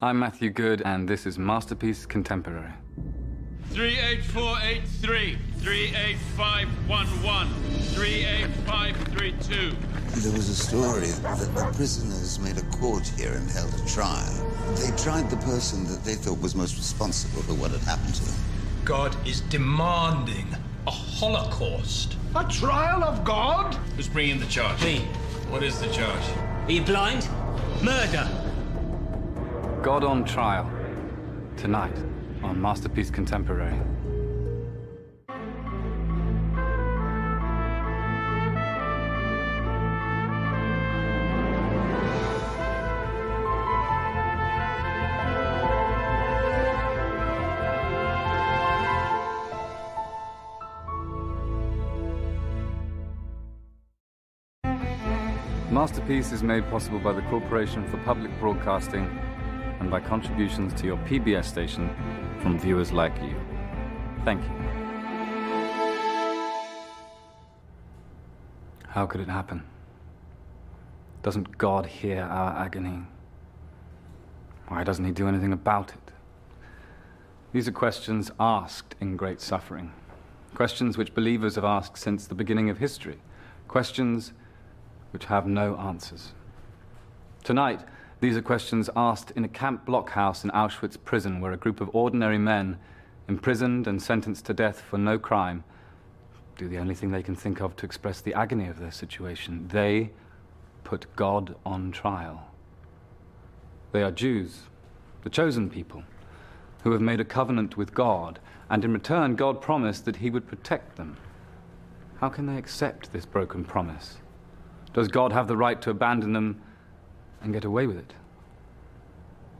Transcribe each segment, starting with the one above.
I'm Matthew Goode, and this is Masterpiece Contemporary. 38483, 38511, 38532. There was a story that the prisoners made a court here and held a trial. They tried the person that they thought was most responsible for what had happened to them. God is demanding a holocaust. A trial of God? Who's bringing the charge? Me. What is the charge? Are you blind? Murder. God on Trial. Tonight on Masterpiece Contemporary. Masterpiece is made possible by the Corporation for Public Broadcasting and by contributions to your PBS station from viewers like you. Thank you. How could it happen? Doesn't God hear our agony? Why doesn't He do anything about it? These are questions asked in great suffering. Questions which believers have asked since the beginning of history. Questions which have no answers. Tonight, these are questions asked in a camp blockhouse in Auschwitz prison where a group of ordinary men, imprisoned and sentenced to death for no crime, do the only thing they can think of to express the agony of their situation. They put God on trial. They are Jews, the chosen people, who have made a covenant with God, and in return, God promised that He would protect them. How can they accept this broken promise? Does God have the right to abandon them and get away with it?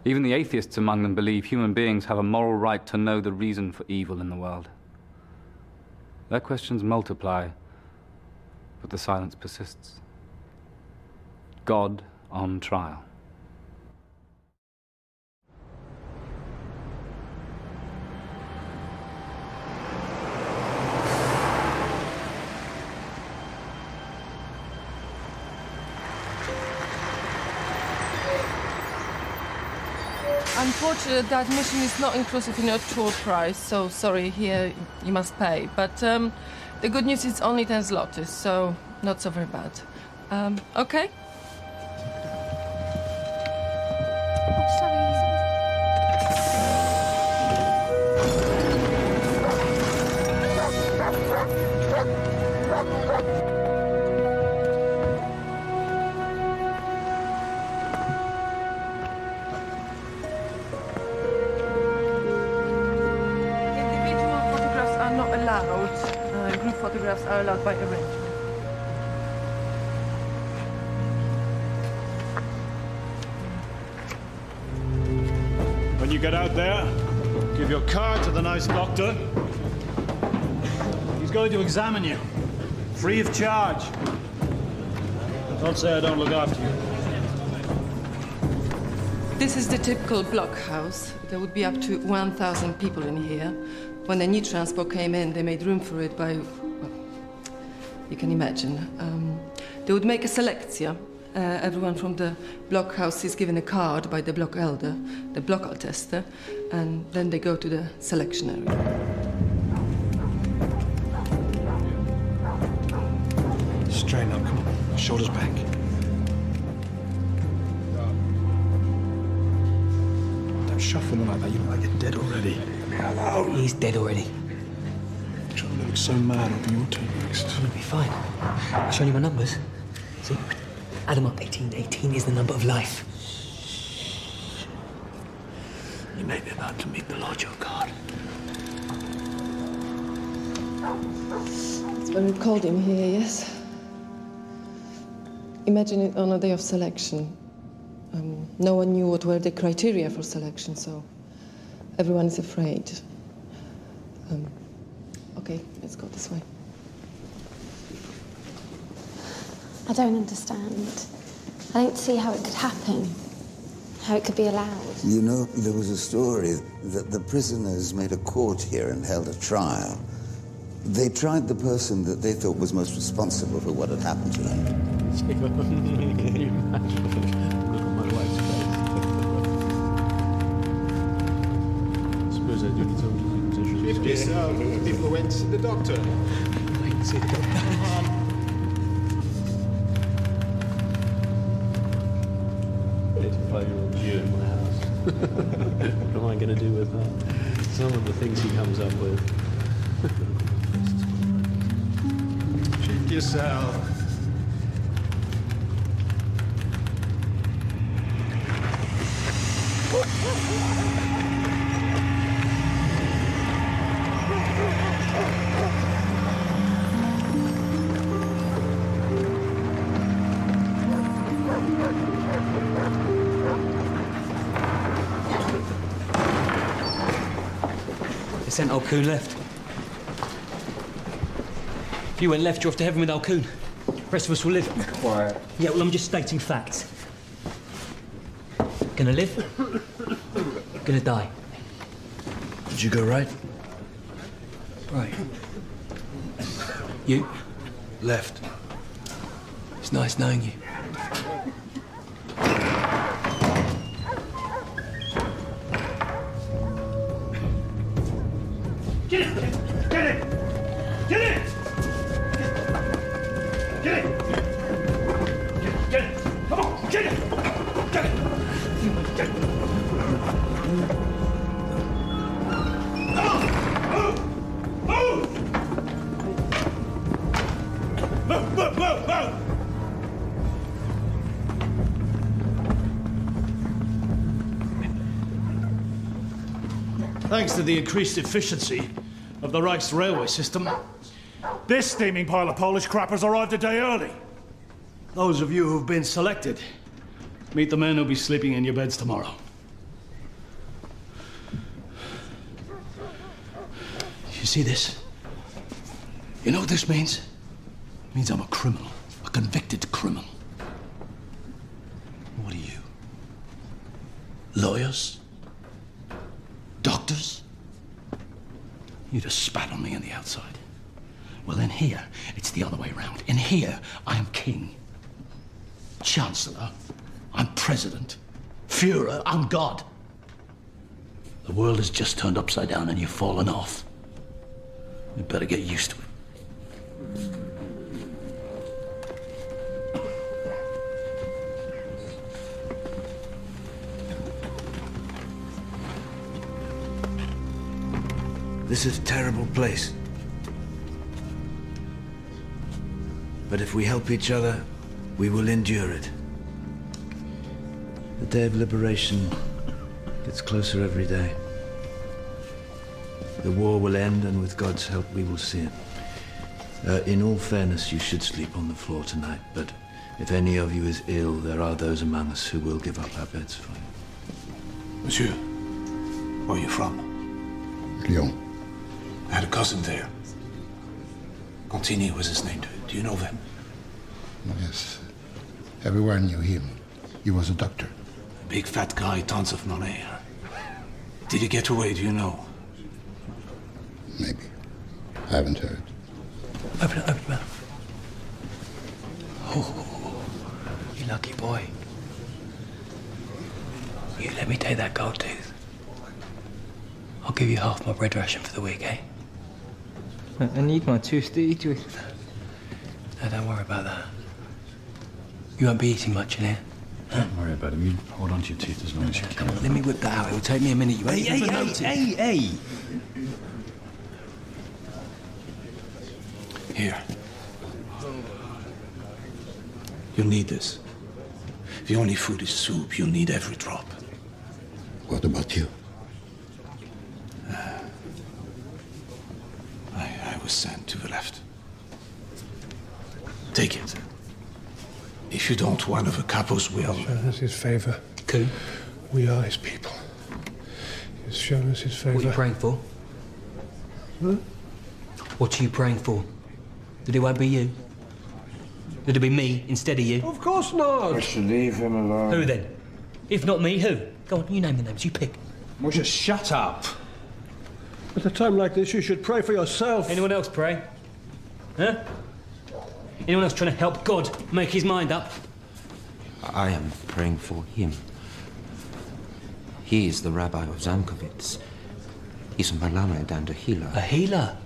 Even the atheists among them believe human beings have a moral right to know the reason for evil in the world. Their questions multiply, but the silence persists. God on trial. Unfortunately, the admission is not inclusive in your tour price, so sorry, here you must pay. But um, the good news is only 10 zlotys, so not so very bad. Um, okay? Get out there, give your card to the nice doctor. He's going to examine you, free of charge. Don't say I don't look after you. This is the typical blockhouse. There would be up to 1,000 people in here. When the new transport came in, they made room for it by, well, you can imagine. Um, they would make a selectia. Uh, everyone from the blockhouse is given a card by the block elder, the block tester, and then they go to the selection area. Straighten up, come on. Shoulders back. Don't shuffle me like that. You look like you're dead already. Hello. He's dead already. Trying to look so mad on your turn next. It'll be fine. I'll show you my numbers. See? Add them up. 18. 18 is the number of life. You may be about to meet the Lord your God. That's when we called him here, yes? Imagine it on a day of selection. Um, no one knew what were the criteria for selection, so everyone is afraid. Um, okay, let's go this way. I don't understand. I don't see how it could happen, how it could be allowed. You know, there was a story that the prisoners made a court here and held a trial. They tried the person that they thought was most responsible for what had happened to them. Fifty sound people went to the doctor. Five-year-old Jew in my house. what am I going to do with that? Some of the things he comes up with. Check yourself. Sent Alcoon left. If you went left, you're off to heaven with Alcoon. The rest of us will live. Quiet. Yeah, well, I'm just stating facts. Gonna live, gonna die. Did you go right? Right. You? Left. It's nice knowing you. The increased efficiency of the Reich's railway system, this steaming pile of Polish crappers arrived a day early. Those of you who've been selected, meet the men who'll be sleeping in your beds tomorrow. You see this? You know what this means? It means I'm a criminal, a convicted criminal. What are you? Lawyers? Doctors? You'd have spat on me on the outside. Well, in here, it's the other way around. In here, I am king. Chancellor, I'm president. Fuhrer, I'm God. The world has just turned upside down and you've fallen off. You better get used to it. This is a terrible place. But if we help each other, we will endure it. The day of liberation gets closer every day. The war will end, and with God's help, we will see it. Uh, in all fairness, you should sleep on the floor tonight, but if any of you is ill, there are those among us who will give up our beds for you. Monsieur, where are you from? Lyon. I had a cousin there. Contini was his name. Do, do you know him? Yes. Everyone knew him. He was a doctor. A big fat guy, tons of money. Did he get away? Do you know? Maybe. I haven't heard. Open it, open your mouth. Oh, you lucky boy. You let me take that gold tooth. I'll give you half my bread ration for the week, eh? I need my tooth to eat with. No, don't worry about that. You won't be eating much in here. Don't worry about it. You hold on to your teeth as long as you can. Let me whip that out. It'll take me a minute. You ain't Hey, even hey, noticed. hey, hey, Here. You'll need this. The only food is soup. You'll need every drop. What about you? Uh, I, I was sent to the left. Take it. If you don't, one of the capos will. Shown us his favor. Coon. We are his people. He's shown us his favor. What are you praying for? Huh? What are you praying for? That it won't be you? That it'll be me instead of you? Of course not. We should leave him alone. Who then? If not me, who? Go on, you name the names. You pick. Well, just shut up. At a time like this, you should pray for yourself. Anyone else pray? Huh? Anyone else trying to help God make his mind up? I am praying for him. He is the rabbi of Zamkovitz. He's a Malamed and a healer. A healer?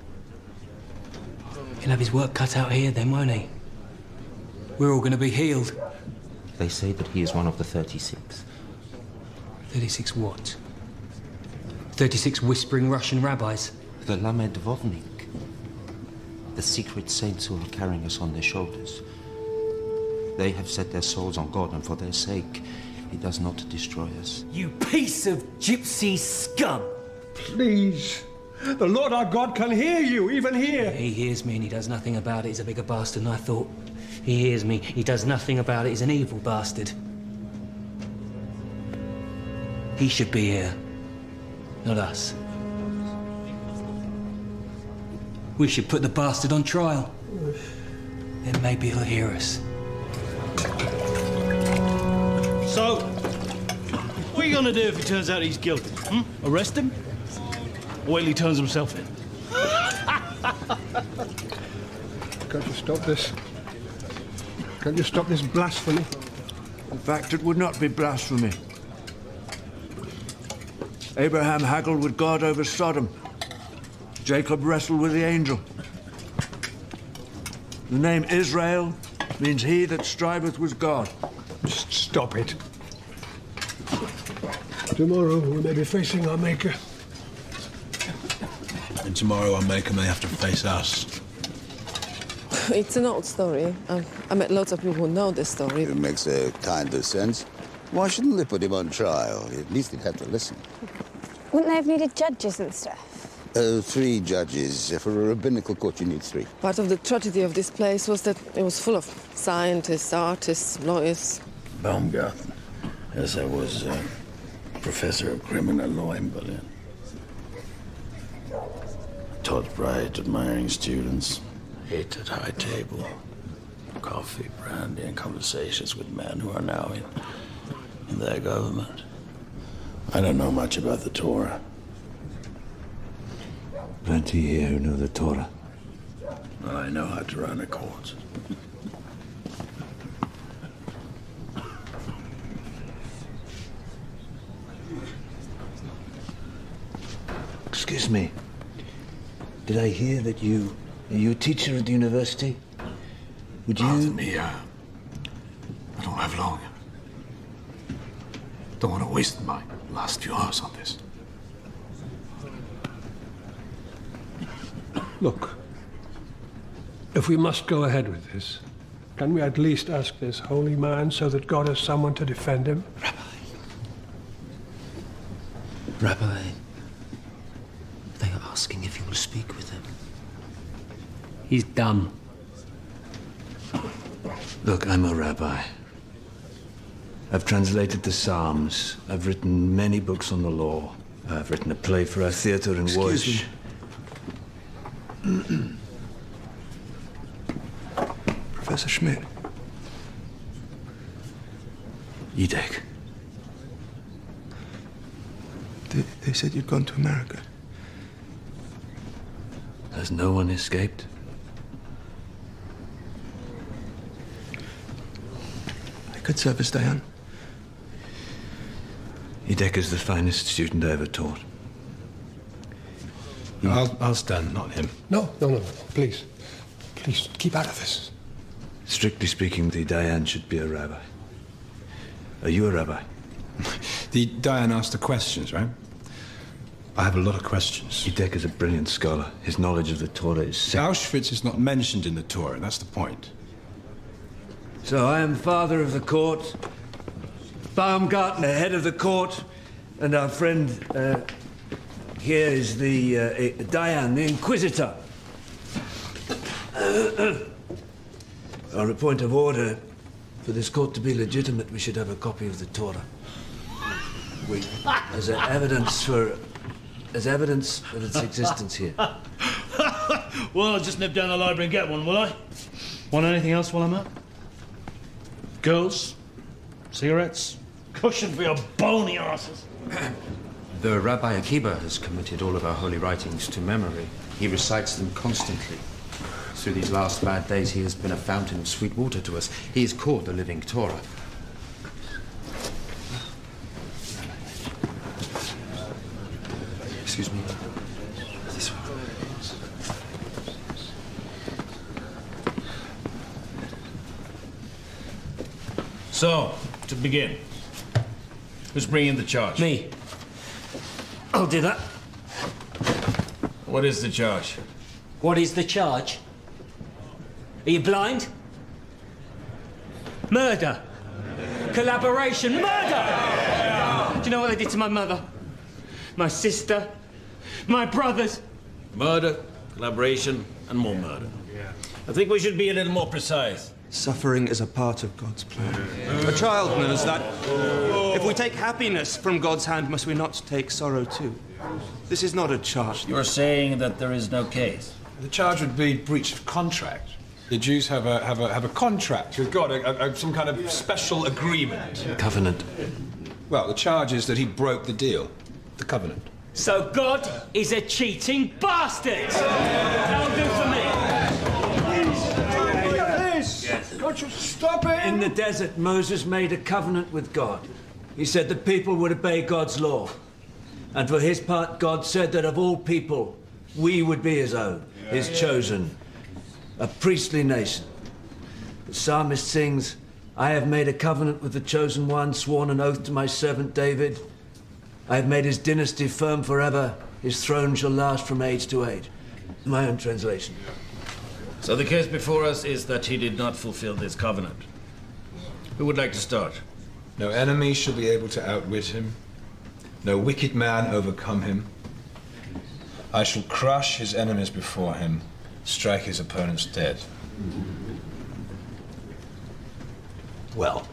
He'll have his work cut out here then, won't he? We're all going to be healed. They say that he is one of the 36. 36 what? 36 whispering Russian rabbis? The Lamed Vovnik. The secret saints who are carrying us on their shoulders. They have set their souls on God, and for their sake, He does not destroy us. You piece of gypsy scum! Please. The Lord our God can hear you, even here. He hears me and he does nothing about it. He's a bigger bastard than I thought. He hears me, he does nothing about it. He's an evil bastard. He should be here, not us. We should put the bastard on trial. Then maybe he'll hear us. So, what are you gonna do if it turns out he's guilty? Hmm? Arrest him? Or wait till he turns himself in? Can't you stop this? Can't you stop this blasphemy? In fact, it would not be blasphemy. Abraham haggled with God over Sodom. Jacob wrestled with the angel. The name Israel means he that striveth with God. Just stop it. Tomorrow we may be facing our Maker. And tomorrow our Maker may have to face us. It's an old story. Um, I met lots of people who know this story. It makes a kind of sense. Why shouldn't they put him on trial? At least he'd have to listen. Wouldn't they have needed judges and stuff? Uh, three judges. For a rabbinical court, you need three. Part of the tragedy of this place was that it was full of scientists, artists, lawyers. Baumgarten. Yes, I was uh, professor of criminal law in Berlin. Taught bright, admiring students. Hated high table. Coffee, brandy, and conversations with men who are now in, in their government. I don't know much about the Torah. Plenty here who know the Torah. I know how to run a court. Excuse me. Did I hear that you are you a teacher at the university? Would you Pardon me, uh, I don't have long. Don't want to waste my last few hours on this. Look, if we must go ahead with this, can we at least ask this holy man so that God has someone to defend him? Rabbi, Rabbi, they are asking if you will speak with him. He's dumb. Look, I'm a rabbi. I've translated the Psalms. I've written many books on the law. I've written a play for our theater in Excuse Professor Schmidt. Edek. They, they said you'd gone to America. Has no one escaped? I service, serve as Dayan. Edek is the finest student I ever taught. Hmm. I'll, I'll stand, not him. No, no, no, no. Please. Please, keep out of this. Strictly speaking, the Dayan should be a rabbi. Are you a rabbi? The Dayan asked the questions, right? I have a lot of questions. Edek is a brilliant scholar. His knowledge of the Torah is second. Auschwitz is not mentioned in the Torah, that's the point. So I am father of the court, Baumgarten, head of the court, and our friend uh, here is the uh, Dayan, the Inquisitor. On a point of order, for this court to be legitimate, we should have a copy of the Torah. We, as evidence for, as evidence of its existence here. well, I'll just nip down the library and get one, will I? Want anything else while I'm out? Girls? Cigarettes? Cushion for your bony asses? The Rabbi Akiba has committed all of our holy writings to memory. He recites them constantly. Through these last bad days, he has been a fountain of sweet water to us. He is called the living Torah. Excuse me. So, to begin, who's bringing the charge? Me. I'll do that. What is the charge? What is the charge? Are you blind? Murder. Collaboration. Murder! Do you know what they did to my mother? My sister? My brothers? Murder, collaboration, and more murder. I think we should be a little more precise. Suffering is a part of God's plan. A child knows that. If we take happiness from God's hand, must we not take sorrow too? This is not a charge. You're saying that there is no case. The charge would be breach of contract. The Jews have a have a have a contract with God, a, a, some kind of special agreement. Covenant. Well, the charge is that he broke the deal, the covenant. So God is a cheating bastard! That'll do for me. God should stop it! In the desert, Moses made a covenant with God. He said the people would obey God's law. And for his part, God said that of all people, we would be his own, his chosen, a priestly nation. The psalmist sings, I have made a covenant with the chosen one, sworn an oath to my servant David. I have made his dynasty firm forever. His throne shall last from age to age. My own translation. So the case before us is that he did not fulfill this covenant. Who would like to start? No enemy shall be able to outwit him. No wicked man overcome him. I shall crush his enemies before him, strike his opponents dead. Well,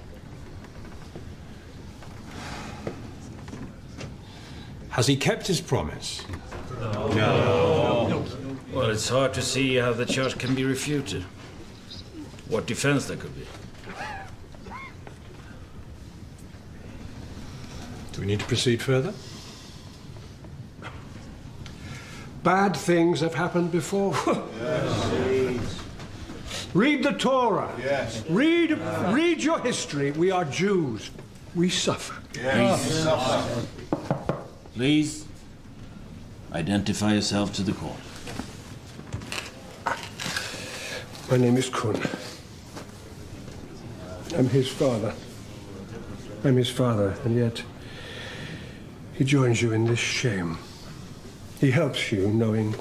Has he kept his promise? Well, it's hard to see how the charge can be refuted. What defense there could be. Do we need to proceed further? Bad things have happened before. Read the Torah. Yes. Read, read your history. We are Jews. We suffer. Please. Please identify yourself to the court. My name is Kuhn. I'm his father. I'm his father, and yet he joins you in this shame. He helps you knowing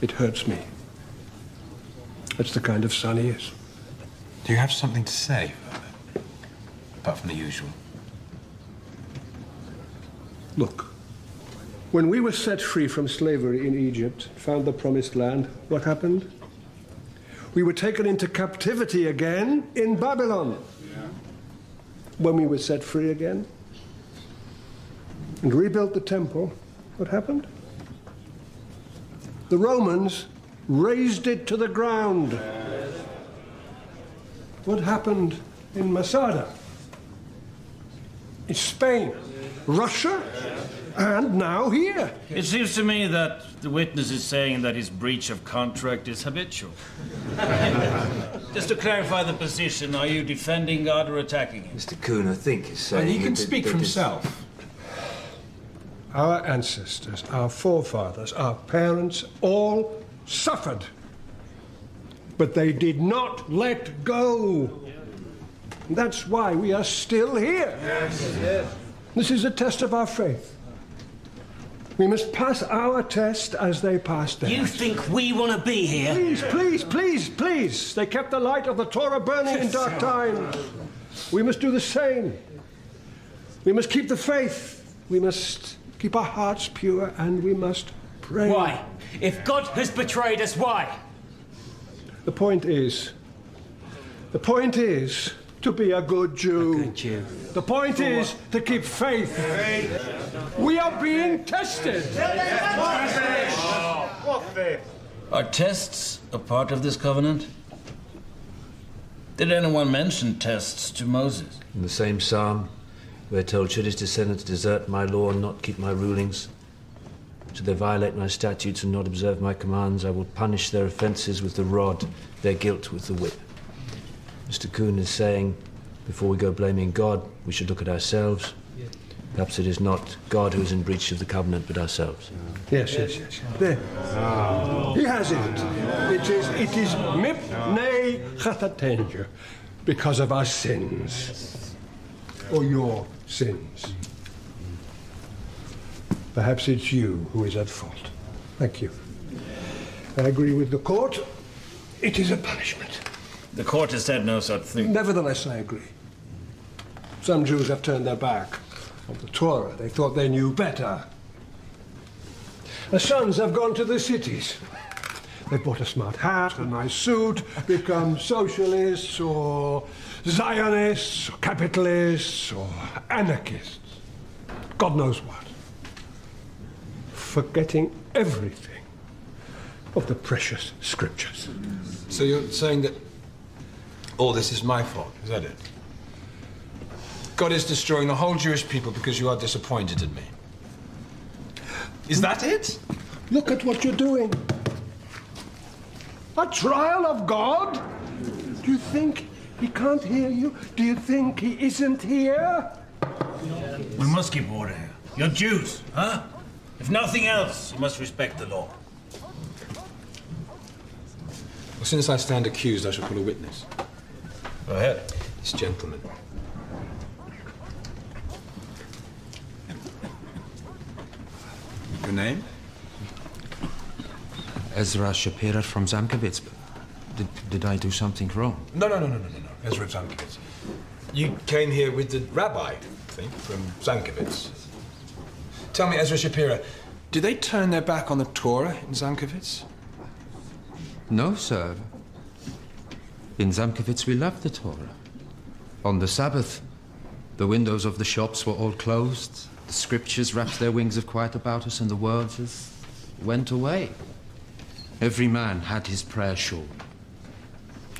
it hurts me. That's the kind of son he is. Do you have something to say, Apart from the usual. Look, when we were set free from slavery in Egypt, found the promised land, what happened? We were taken into captivity again in Babylon. When we were set free again and rebuilt the temple, what happened? The Romans razed it to the ground. What happened in Masada? In Spain, Russia, and now here. It seems to me that the witness is saying that his breach of contract is habitual. Just to clarify the position, are you defending God or attacking him? Mr. Kuhn, I think, is saying. And he can that- speak that for this- himself. Our ancestors, our forefathers, our parents all suffered. But they did not let go. That's why we are still here. This is a test of our faith. We must pass our test as they passed theirs. You think we want to be here? Please, please, please, please. They kept the light of the Torah burning in dark times. We must do the same. We must keep the faith. We must keep our hearts pure and we must pray. Why? If God has betrayed us, why? The point is, the point is to be a good Jew. The point is to keep faith. We are being tested. Are tests a part of this covenant? Did anyone mention tests to Moses? In the same psalm, we're told, should his descendants desert my law and not keep my rulings, should they violate my statutes and not observe my commands, I will punish their offences with the rod, their guilt with the whip. Mr. Kuhn is saying, before we go blaming God, we should look at ourselves. Perhaps it is not God who is in breach of the covenant, but ourselves. Yes, yes, yes. There. He has it. It is, it is mipnei chata'einu. because of our sins. Or your sins. Perhaps it's you who is at fault. Thank you. I agree with the court. It is a punishment. The court has said no such thing. Nevertheless, I agree. Some Jews have turned their back on the Torah. They thought they knew better. The sons have gone to the cities. They've bought a smart hat, a nice suit, become socialists or Zionists or capitalists or anarchists. God knows what. Forgetting everything of the precious scriptures. So you're saying that all this is my fault, is that it? God is destroying the whole Jewish people because you are disappointed in me. Is that it? Look at what you're doing. A trial of God? Do you think he can't hear you? Do you think he isn't here? We must keep order here. You're Jews, huh? If nothing else, you must respect the law. Well, since I stand accused, I shall call a witness. Go ahead. This gentleman. Your name? Ezra Shapira from Zamkovitz. Did, did I do something wrong? No, no, no, no, no, no, no. Ezra Zamkovitz. You came here with the rabbi, I think, from Zamkovitz. Tell me, Ezra Shapira, did they turn their back on the Torah in Zamkovitz? No, sir. In Zamkovitz, we loved the Torah. On the Sabbath, the windows of the shops were all closed. The scriptures wrapped their wings of quiet about us, and the world just went away. Every man had his prayer shawl.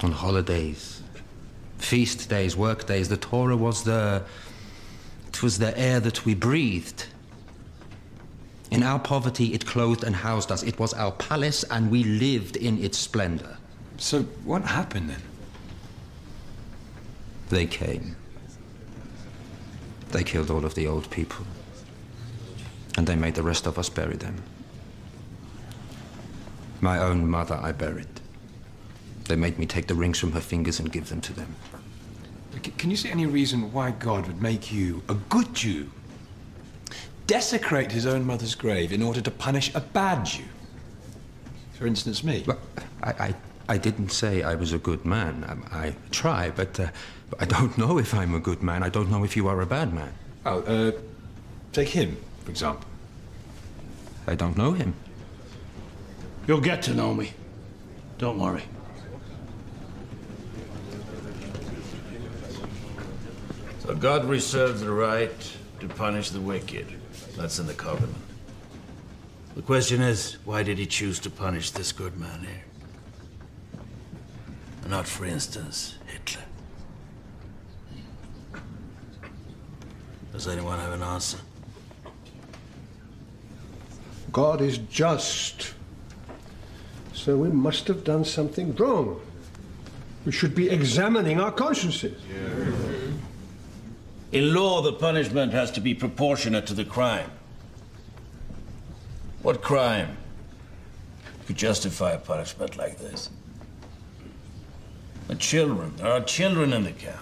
On holidays, feast days, work days, the Torah was the. It was the air that we breathed. In our poverty, it clothed and housed us. It was our palace, and we lived in its splendor. So, what happened then? They came. They killed all of the old people. And they made the rest of us bury them. My own mother I buried. They made me take the rings from her fingers and give them to them. Can you see any reason why God would make you, a good Jew, desecrate his own mother's grave in order to punish a bad Jew? For instance, me. I, I, I didn't say I was a good man. Um, I, I try, but, uh, I don't know if I'm a good man. I don't know if you are a bad man. Oh, uh, take him, for example. I don't know him. You'll get to know me. Don't worry. So God reserves the right to punish the wicked. That's in the covenant. The question is, why did he choose to punish this good man here? And not, for instance, Hitler. Does anyone have an answer? God is just. So we must have done something wrong. We should be examining our consciences. In law, the punishment has to be proportionate to the crime. What crime could justify a punishment like this? The children. There are children in the camp.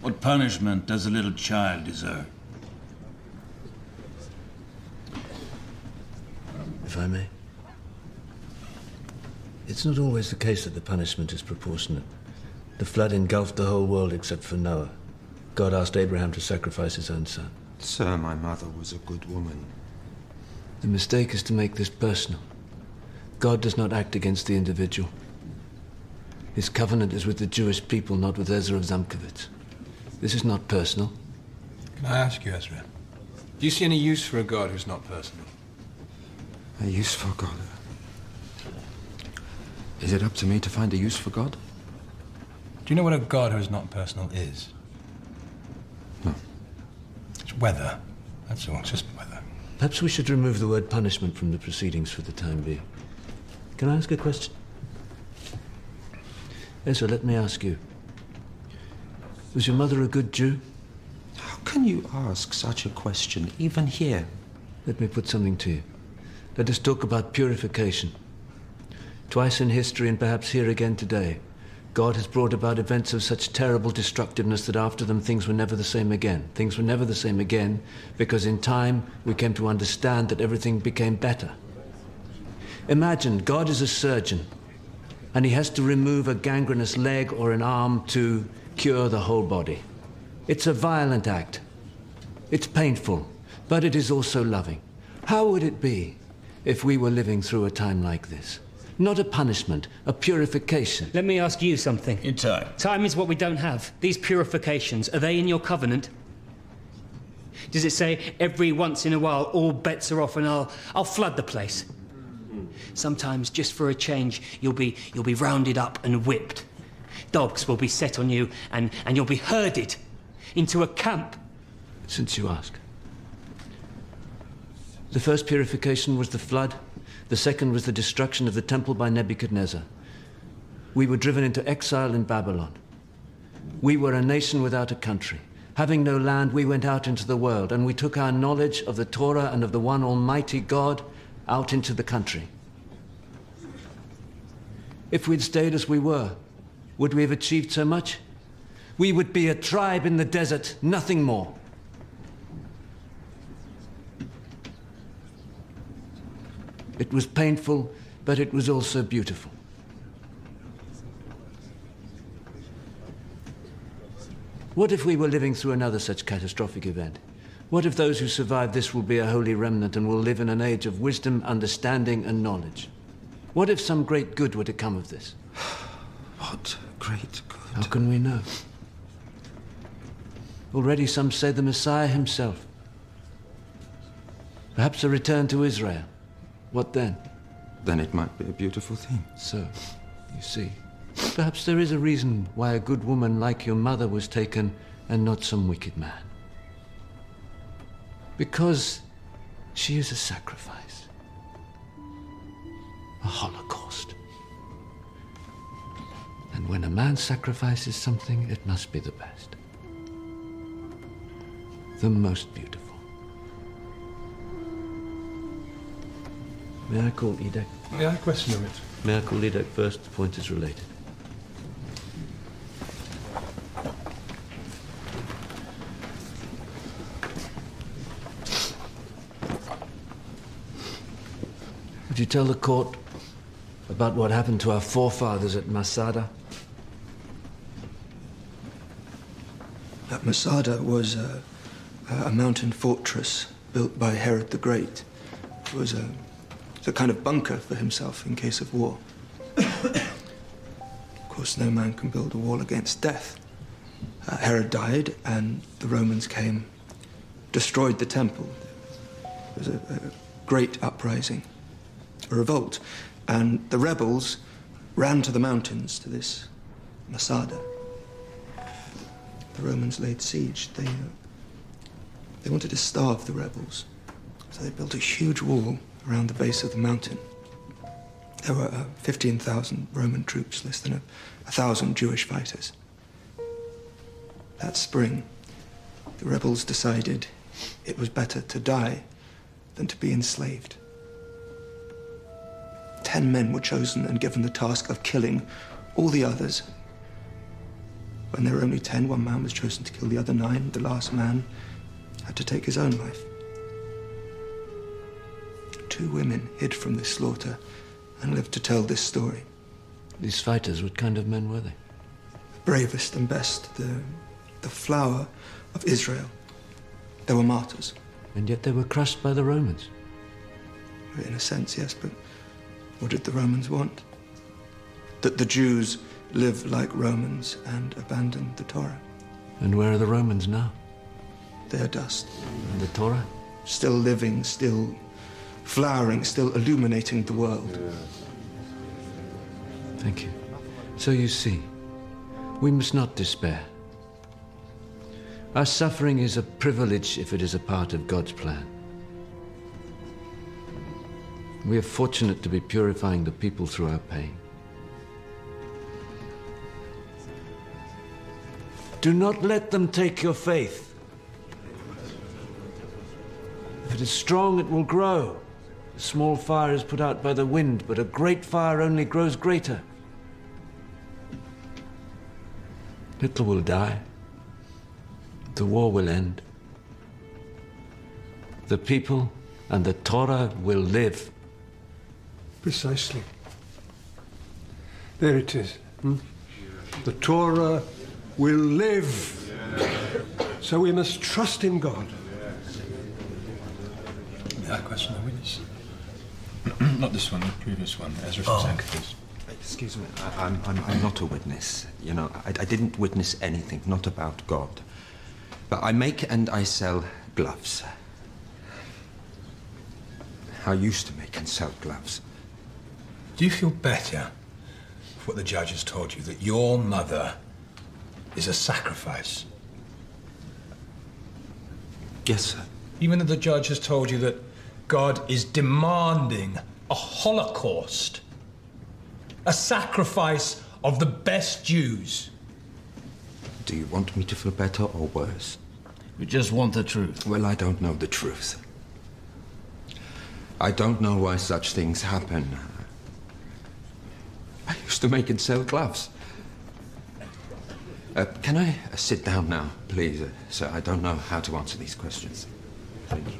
What punishment does a little child deserve? If I may. It's not always the case that the punishment is proportionate. The flood engulfed the whole world except for Noah. God asked Abraham to sacrifice his own son. Sir, my mother was a good woman. The mistake is to make this personal. God does not act against the individual. His covenant is with the Jewish people, not with Ezra of Zamkovitz. This is not personal. Can I ask you, Ezra? Do you see any use for a God who's not personal? A use for God? Is it up to me to find a use for God? Do you know what a God who is not personal is? No. It's weather. That's all. It's just weather. Perhaps we should remove the word punishment from the proceedings for the time being. Can I ask a question? Ezra, let me ask you. Was your mother a good Jew? How can you ask such a question, even here? Let me put something to you. Let us talk about purification. Twice in history, and perhaps here again today, God has brought about events of such terrible destructiveness that after them things were never the same again. Things were never the same again because in time we came to understand that everything became better. Imagine God is a surgeon and he has to remove a gangrenous leg or an arm to cure the whole body. It's a violent act. It's painful, but it is also loving. How would it be if we were living through a time like this? Not a punishment, a purification. Let me ask you something. In time. Time is what we don't have. These purifications, are they in your covenant? Does it say every once in a while all bets are off and I'll I'll flood the place? Sometimes just for a change you'll be you'll be rounded up and whipped. Dogs will be set on you and, and you'll be herded into a camp. Since you ask. The first purification was the flood. The second was the destruction of the temple by Nebuchadnezzar. We were driven into exile in Babylon. We were a nation without a country. Having no land, we went out into the world, and we took our knowledge of the Torah and of the one Almighty God out into the country. If we'd stayed as we were, would we have achieved so much? We would be a tribe in the desert, nothing more. It was painful, but it was also beautiful. What if we were living through another such catastrophic event? What if those who survive this will be a holy remnant and will live in an age of wisdom, understanding, and knowledge? What if some great good were to come of this? What great good? How can we know? Already some say the Messiah himself. Perhaps a return to Israel. What then? Then it might be a beautiful thing. So, you see, perhaps there is a reason why a good woman like your mother was taken and not some wicked man. Because she is a sacrifice, a holocaust. And when a man sacrifices something, it must be the best, the most beautiful. May I call Edek? May I question of it. May I call Edek first? The point is related. Would you tell the court about what happened to our forefathers at Masada? That Masada was a, a mountain fortress built by Herod the Great. It was a, a kind of bunker for himself in case of war. of course, no man can build a wall against death. Uh, Herod died, and the Romans came, destroyed the temple. It was a, a great uprising, a revolt, and the rebels ran to the mountains to this Masada. The Romans laid siege. They, uh, they wanted to starve the rebels, so they built a huge wall around the base of the mountain. There were uh, 15,000 Roman troops, less than a, a thousand Jewish fighters. That spring, the rebels decided it was better to die than to be enslaved. Ten men were chosen and given the task of killing all the others. When there were only ten, one man was chosen to kill the other nine. The last man had to take his own life. Two women hid from this slaughter and lived to tell this story. These fighters, what kind of men were they? The Bravest and best, the, the flower of Israel. They were martyrs. And yet they were crushed by the Romans. In a sense, yes, but what did the Romans want? That the Jews live like Romans and abandon the Torah. And where are the Romans now? They are dust. And the Torah? Still living, still flowering, still illuminating the world. Thank you. So you see, we must not despair. Our suffering is a privilege if it is a part of God's plan. We are fortunate to be purifying the people through our pain. Do not let them take your faith. If it is strong, it will grow. A small fire is put out by the wind, but a great fire only grows greater. Hitler will die. The war will end. The people and the Torah will live. Precisely. There it is. hmm? The Torah will live. So we must trust in God. That question, the witness. Not this one, the previous one. Ezra Oh. from Sanctus. Excuse me, I, I'm, I'm, I'm not a witness. You know, I, I didn't witness anything, not about God. But I make and I sell gloves. I used to make and sell gloves. Do you feel better for what the judge has told you that your mother is a sacrifice? Yes, sir. Even though the judge has told you that God is demanding a holocaust, a sacrifice of the best Jews. Do you want me to feel better or worse? We just want the truth. Well, I don't know the truth. I don't know why such things happen. I used to make and sell gloves. Uh, can I uh, sit down now, please, uh, sir? I don't know how to answer these questions. Thank you.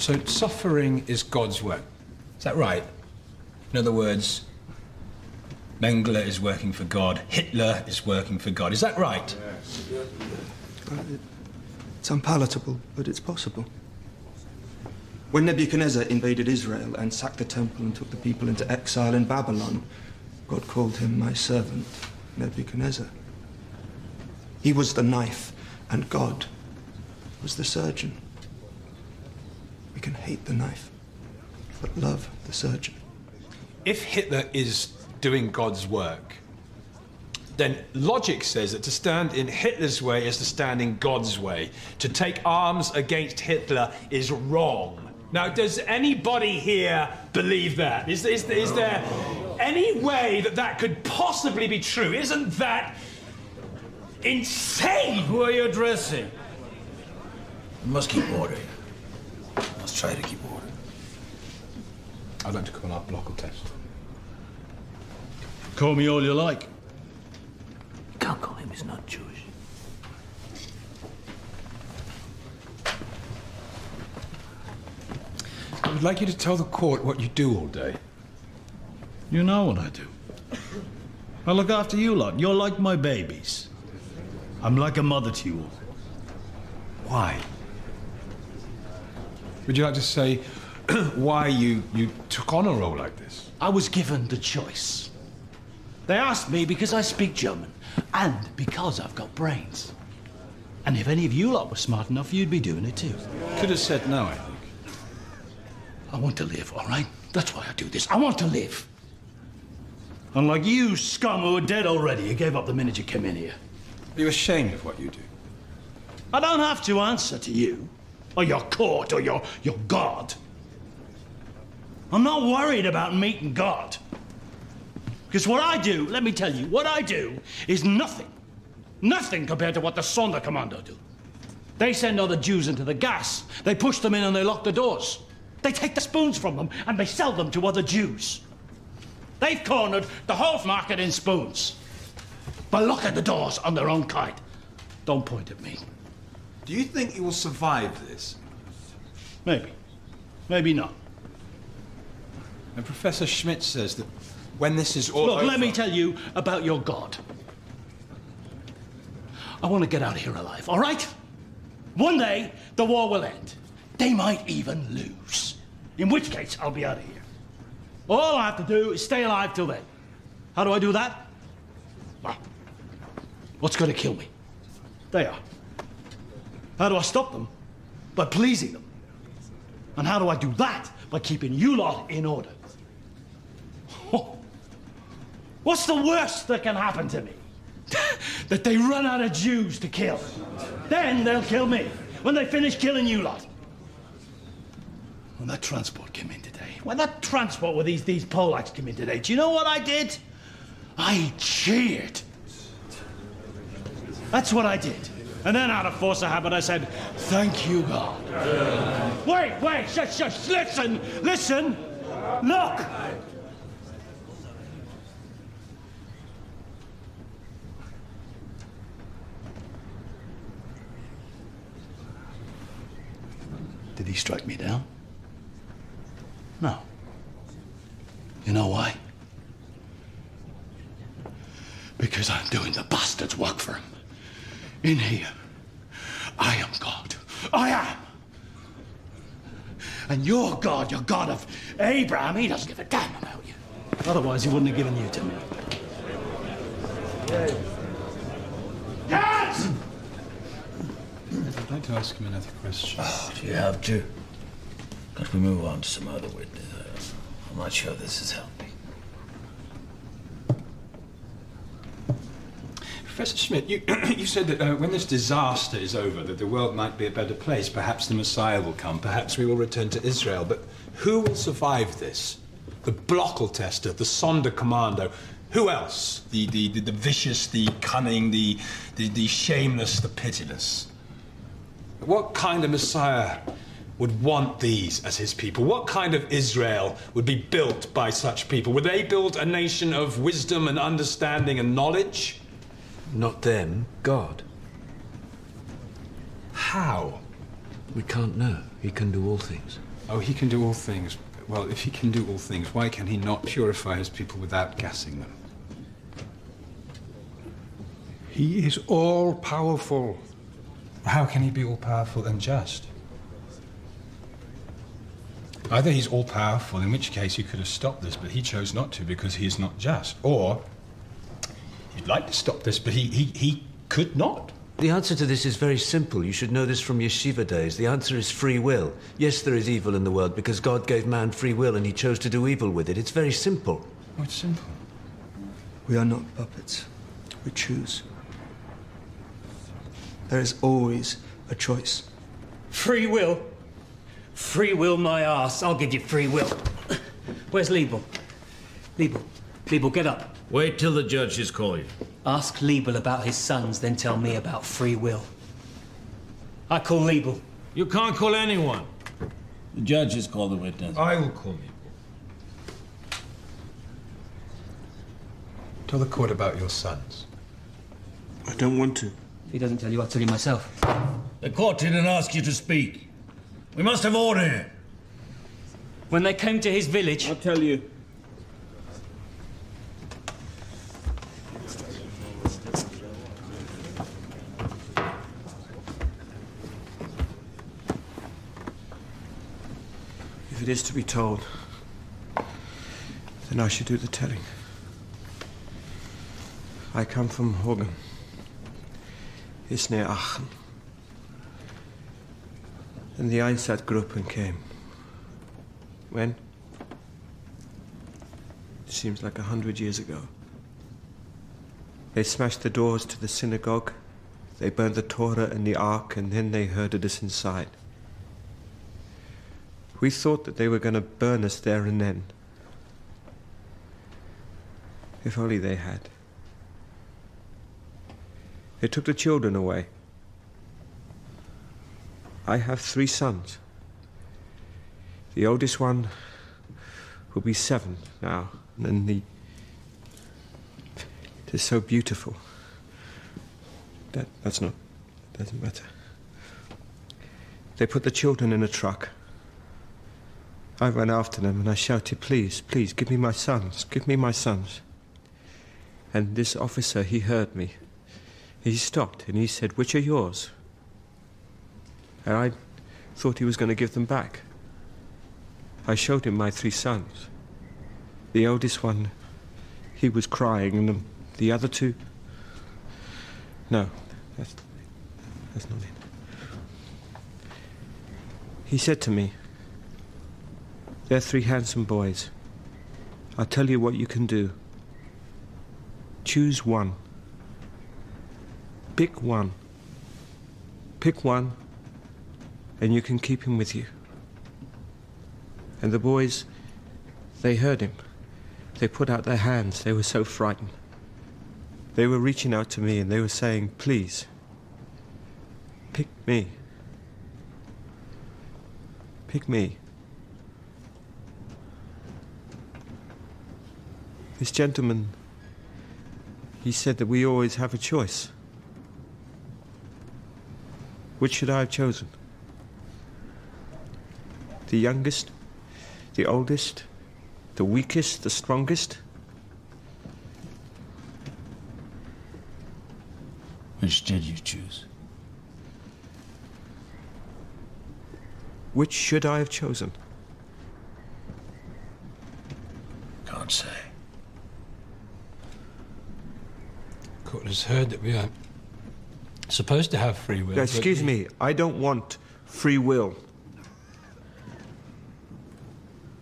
So suffering is God's work. Is that right? In other words, Mengele is working for God, Hitler is working for God. Is that right? Uh, It's unpalatable, but it's possible. When Nebuchadnezzar invaded Israel and sacked the temple and took the people into exile in Babylon, God called him my servant, Nebuchadnezzar. He was the knife, and God was the surgeon. We can hate the knife, but love the surgeon. If Hitler is doing God's work, then logic says that to stand in Hitler's way is to stand in God's way. To take arms against Hitler is wrong. Now, does anybody here believe that? Is, is, is there any way that that could possibly be true? Isn't that insane? Who are you addressing? We must keep order here. Let's try to keep order. I'd like to call our block test. Call me all you like. You can't call him, he's not Jewish. I would like you to tell the court what you do all day. You know what I do. I look after you lot. You're like my babies. I'm like a mother to you all. Why? Would you like to say why you, you took on a role like this? I was given the choice. They asked me because I speak German and because I've got brains. And if any of you lot were smart enough, you'd be doing it too. Could have said no, I think. I want to live, all right? That's why I do this. I want to live. Unlike you, scum who are dead already. You gave up the minute you came in here. Are you ashamed of what you do? I don't have to answer to you, or your court, or your, your God. I'm not worried about meeting God. Because what I do, let me tell you, what I do is nothing. Nothing compared to what the Sonderkommando do. They send other Jews into the gas. They push them in and they lock the doors. They take the spoons from them and they sell them to other Jews. They've cornered the whole market in spoons. By locking the doors on their own kind. Don't point at me. Do you think you will survive this? Maybe. Maybe not. And Professor Schmidt says that when this is all Look, over... let me tell you about your God. I want to get out of here alive, all right? One day, the war will end. They might even lose. In which case, I'll be out of here. All I have to do is stay alive till then. How do I do that? Well, what's going to kill me? They are. How do I stop them? By pleasing them. And how do I do that? By keeping you lot in order. What's the worst that can happen to me? that they run out of Jews to kill. Then they'll kill me when they finish killing you lot. When that transport came in today, when that transport with these, these Polacks came in today, do you know what I did? I cheered. That's what I did. And then out of force of habit, I said, thank you, God. Wait, wait, shush, shush, listen, listen, look. Did he strike me down? No. You know why? Because I'm doing the bastard's work for him. In here, I am God. I am. And your God, your God of Abraham, he doesn't give a damn about you. Otherwise, he wouldn't have given you to me. Yes! I'd like to ask him another question. Oh, do you have to? Can't we move on to some other witness? I'm not sure this is helping. Professor Schmidt, you, you said that uh, when this disaster is over, that the world might be a better place. Perhaps the Messiah will come. Perhaps we will return to Israel. But who will survive this? The Blockältester, the Sonderkommando. Who else? The, the, the, the vicious, the cunning, the, the, the shameless, the pitiless. What kind of Messiah would want these as his people? What kind of Israel would be built by such people? Would they build a nation of wisdom and understanding and knowledge? Not them, God. How? We can't know. He can do all things. Oh, he can do all things. Well, if he can do all things, why can he not purify his people without gassing them? He is all powerful. How can he be all powerful and just? Either he's all powerful, in which case he could have stopped this, but he chose not to because he is not just. Or he'd like to stop this, but he, he, he could not. The answer to this is very simple. You should know this from yeshiva days. The answer is free will. Yes, there is evil in the world because God gave man free will and he chose to do evil with it. It's very simple. What's simple? We are not puppets. We choose. There is always a choice. Free will? Free will my ass. I'll give you free will. Where's Liebel? Liebel. Liebel, get up. Wait till the judges call you. Ask Liebel about his sons, then tell me about free will. I call Liebel. You can't call anyone. The judges call the witness. I will call you. Tell the court about your sons. I don't want to. If he doesn't tell you, I'll tell you myself. The court didn't ask you to speak. We must have order here. When they came to his village. I'll tell you. If it is to be told, then I should do the telling. I come from Hogan. It's near Aachen. And the Einsatzgruppen came. When? It seems like a hundred years ago. They smashed the doors to the synagogue, they burned the Torah and the Ark, and then they herded us inside. We thought that they were going to burn us there and then. If only they had. They took the children away. I have three sons. The oldest one will be seven now, and the. It is so beautiful. That that's not. Doesn't matter. They put the children in a truck. I ran after them and I shouted, Please, please, give me my sons, give me my sons. And this officer, he heard me. He stopped and he said, Which are yours? And I thought he was going to give them back. I showed him my three sons. The oldest one, he was crying, and the, the other two. No, that's, that's not it. He said to me, They're three handsome boys. I'll tell you what you can do. Choose one. Pick one. Pick one, and you can keep him with you. And the boys, they heard him. They put out their hands. They were so frightened. They were reaching out to me and they were saying, Please, pick me. Pick me. This gentleman, he said that we always have a choice. Which should I have chosen? The youngest? The oldest? The weakest? The strongest? Which did you choose? Which should I have chosen? Can't say. Court has heard that we are supposed to have free will. Now, excuse we- me, I don't want free will.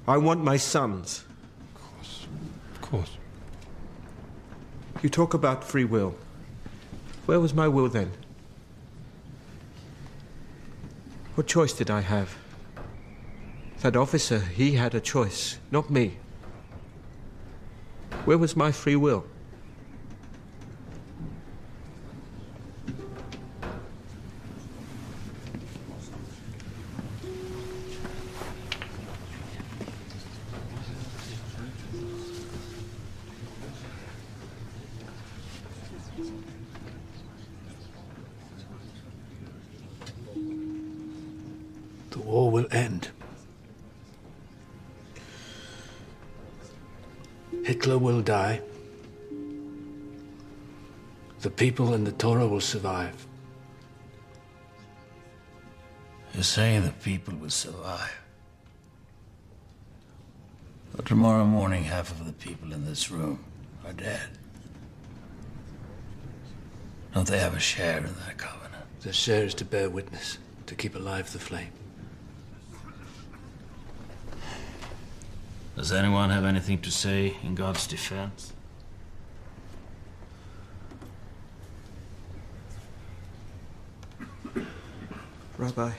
I want my sons. Of course. Of course. You talk about free will. Where was my will then? What choice did I have? That officer, he had a choice, not me. Where was my free will? People and the Torah will survive. You're saying the people will survive. But tomorrow morning, half of the people in this room are dead. Don't they have a share in that covenant? Their share is to bear witness, to keep alive the flame. Does anyone have anything to say in God's defense? Rabbi,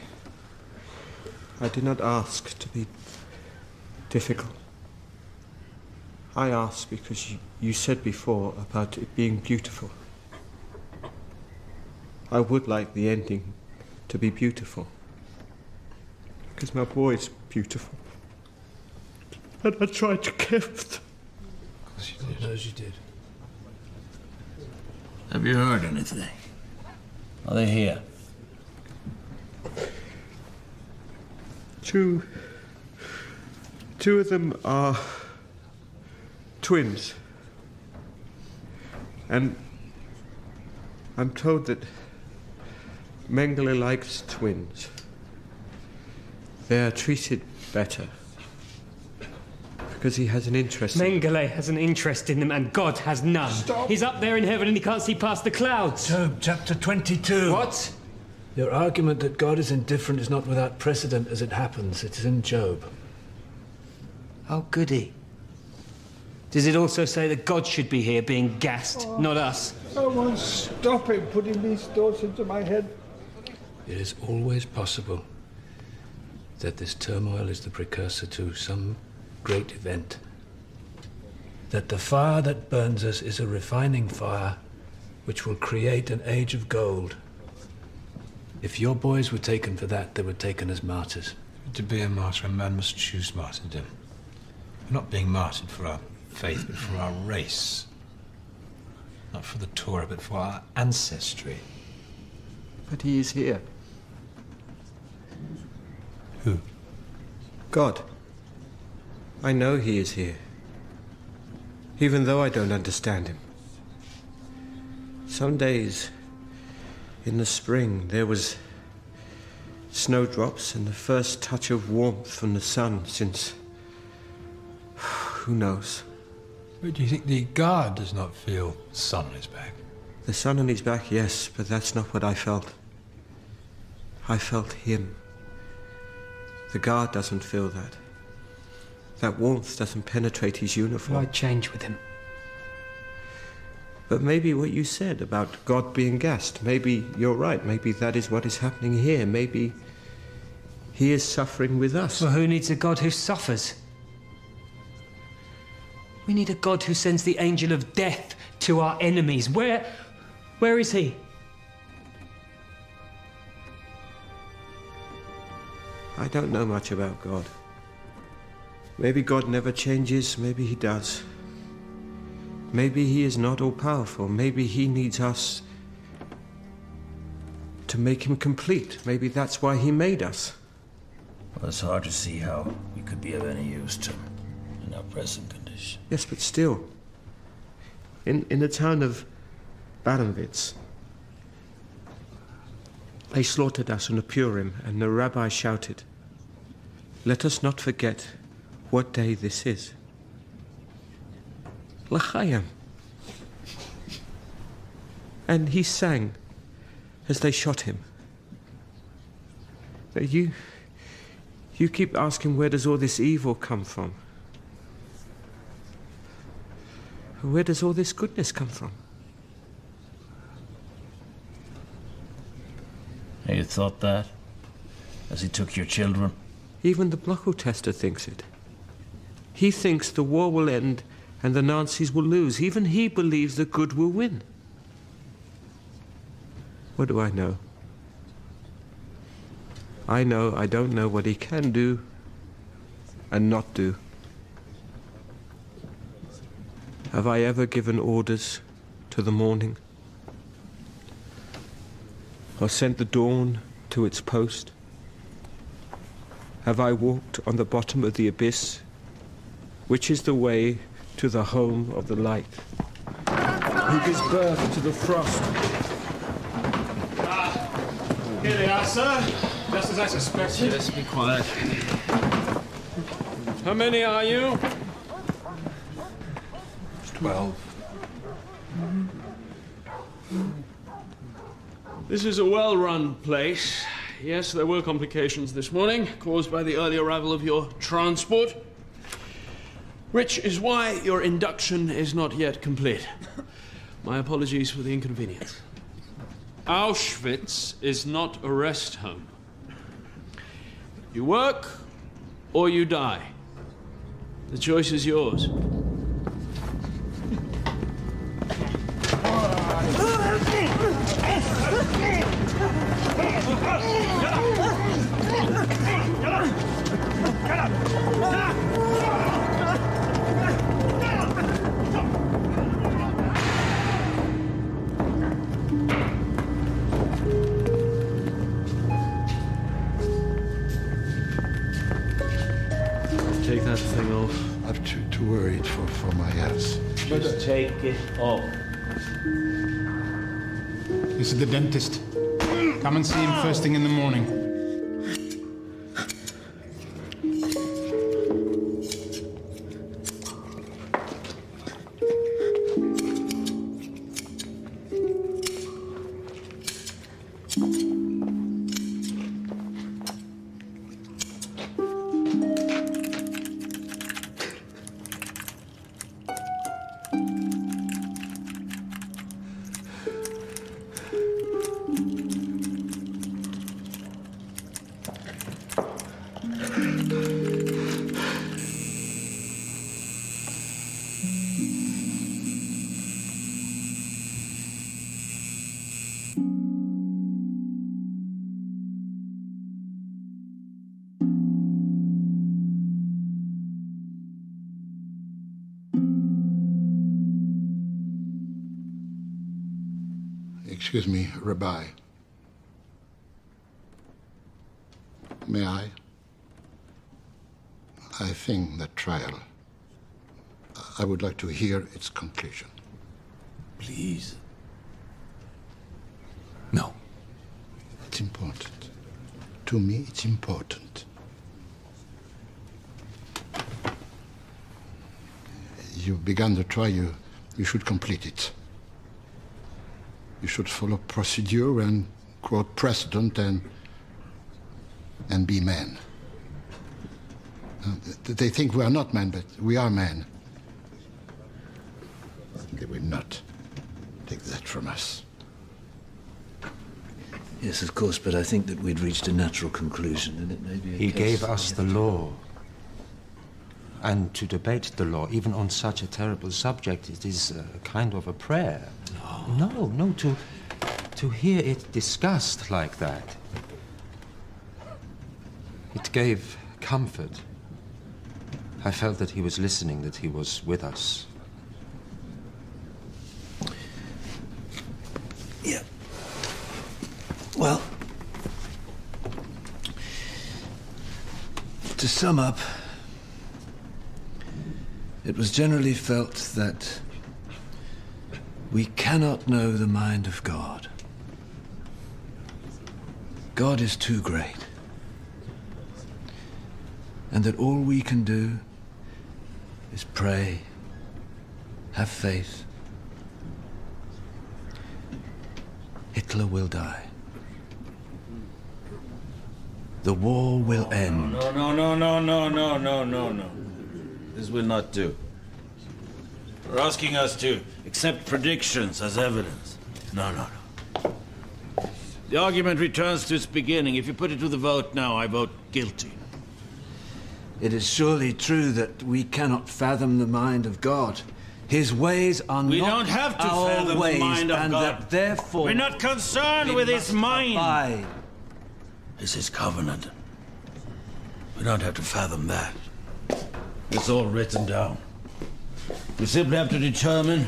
I did not ask to be difficult. I asked because you, you said before about it being beautiful. I would like the ending to be beautiful. Because my boy is beautiful. And I tried to gift. God knows you did. Have you heard anything? Are they here? Two. Two of them are twins. And I'm told that Mengele likes twins. They are treated better. Because he has an interest in Mengele has an interest in them, and God has none. Stop. He's up there in heaven and he can't see past the clouds. Job chapter 22. What? Your argument that God is indifferent is not without precedent as it happens. It is in Job. Oh, goody. Does it also say that God should be here being gassed, oh. not us? Someone stop him putting these thoughts into my head. It is always possible that this turmoil is the precursor to some great event. That the fire that burns us is a refining fire which will create an age of gold. If your boys were taken for that, they were taken as martyrs. To be a martyr, a man must choose martyrdom. We're not being martyred for our faith, but for our race. Not for the Torah, but for our ancestry. But he is here. Who? God. I know he is here. Even though I don't understand him. Some days in the spring there was snowdrops and the first touch of warmth from the sun since. Who knows? But do you think the guard does not feel the sun on his back? The sun on his back, yes, but that's not what I felt. I felt him. The guard doesn't feel that. That warmth doesn't penetrate his uniform. Why change with him? But maybe what you said about God being gassed, maybe you're right. Maybe that is what is happening here. Maybe he is suffering with us. Well, who needs a God who suffers? We need a God who sends the angel of death to our enemies. Where, where is he? I don't know much about God. Maybe God never changes, maybe he does. Maybe he is not all powerful. Maybe he needs us to make him complete. Maybe that's why he made us. Well, it's hard to see how we could be of any use to him in our present condition. Yes, but still. In, in the town of Baranwitz, they slaughtered us on the Purim, and the rabbi shouted, Let us not forget what day this is. L'chaim. And he sang as they shot him. That you, you keep asking where does all this evil come from? Where does all this goodness come from? You thought that? As he took your children? Even the Blockältester thinks it. He thinks the war will end and the Nazis will lose. Even he believes the good will win. What do I know? I know I don't know what he can do and not do. Have I ever given orders to the morning? Or sent the dawn to its post? Have I walked on the bottom of the abyss, which is the way to the home of the light, who gives birth to the frost? Here they are, sir. Just as I suspected. Let's be quiet. How many are you? Twelve. This is a well run place. Yes, there were complications this morning caused by the early arrival of your transport. Which is why your induction is not yet complete. My apologies for the inconvenience. Auschwitz is not a rest home. You work or you die. The choice is yours. Too, too worried for, for my ass. Just take it off. This is the dentist. Come and see him first thing in the morning. Hear its conclusion. Please. No. It's important. To me, it's important. You've begun the trial, you, you should complete it. You should follow procedure and quote precedent and and be men. Uh, They think we are not men, but we are men. They will not take that from us. Yes, of course, but I think that we'd reached a natural conclusion, and it may be a He gave us the law. And to debate the law, even on such a terrible subject, it is a kind of a prayer. No. No, no, to, to hear it discussed like that. It gave comfort. I felt that he was listening, that he was with us. Yeah. Well, sum up, it was generally felt that we cannot know the mind of God. God is too great. And that all we can do is pray, have faith. Hitler will die. The war will end. No, no, no, no, no, no, no, no, no. This will not do. You're asking us to accept predictions as evidence. No, no, no. The argument returns to its beginning. If you put it to the vote now, I vote guilty. It is surely true that we cannot fathom the mind of God. His ways are We not don't have to our fathom ways, the mind of and God. that therefore We're not concerned we with his mind. abide. It's his covenant. We don't have to fathom that. It's all written down. We simply have to determine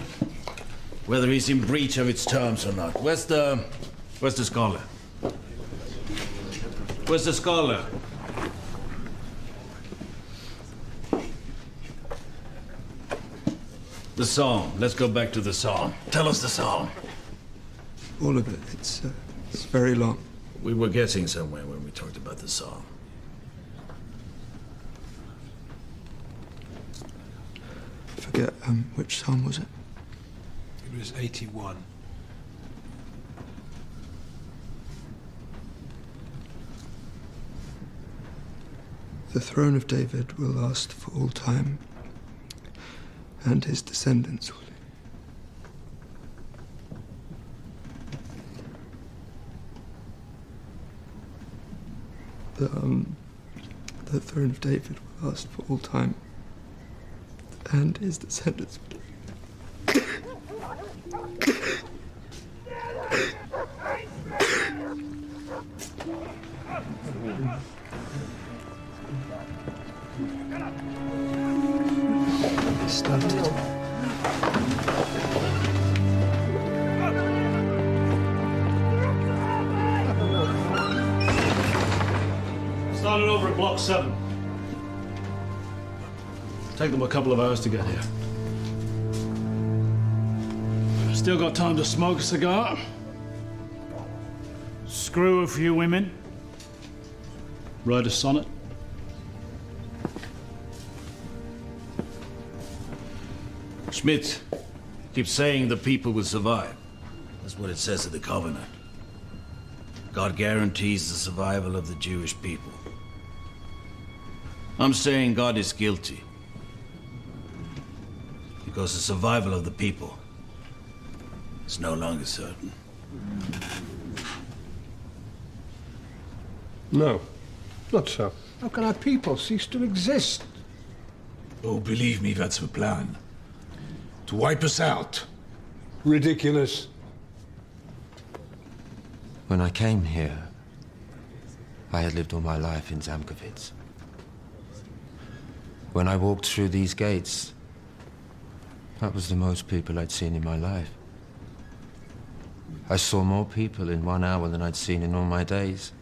whether he's in breach of its terms or not. Where's the... Where's the scholar? Where's the scholar? The song. Let's go back to the song. Tell us the song. All of it. It's, uh, it's very long. We were getting somewhere when we talked about the song. I forget um, which psalm was it. It was 81. The throne of David will last for all time, and his descendants will. The, um, the throne of David will last for all time, and his descendants. Started. Started over at Block 7. Take them a couple of hours to get here. Still got time to smoke a cigar? Screw a few women? Write a sonnet? Schmidt keeps saying the people will survive. That's what it says in the covenant. God guarantees the survival of the Jewish people. I'm saying God is guilty. Because the survival of the people is no longer certain. No, not so. How can our people cease to exist? Oh, believe me, that's the plan. To wipe us out. Ridiculous. When I came here, I had lived all my life in Zamkovitz. When I walked through these gates, that was the most people I'd seen in my life. I saw more people in one hour than I'd seen in all my days.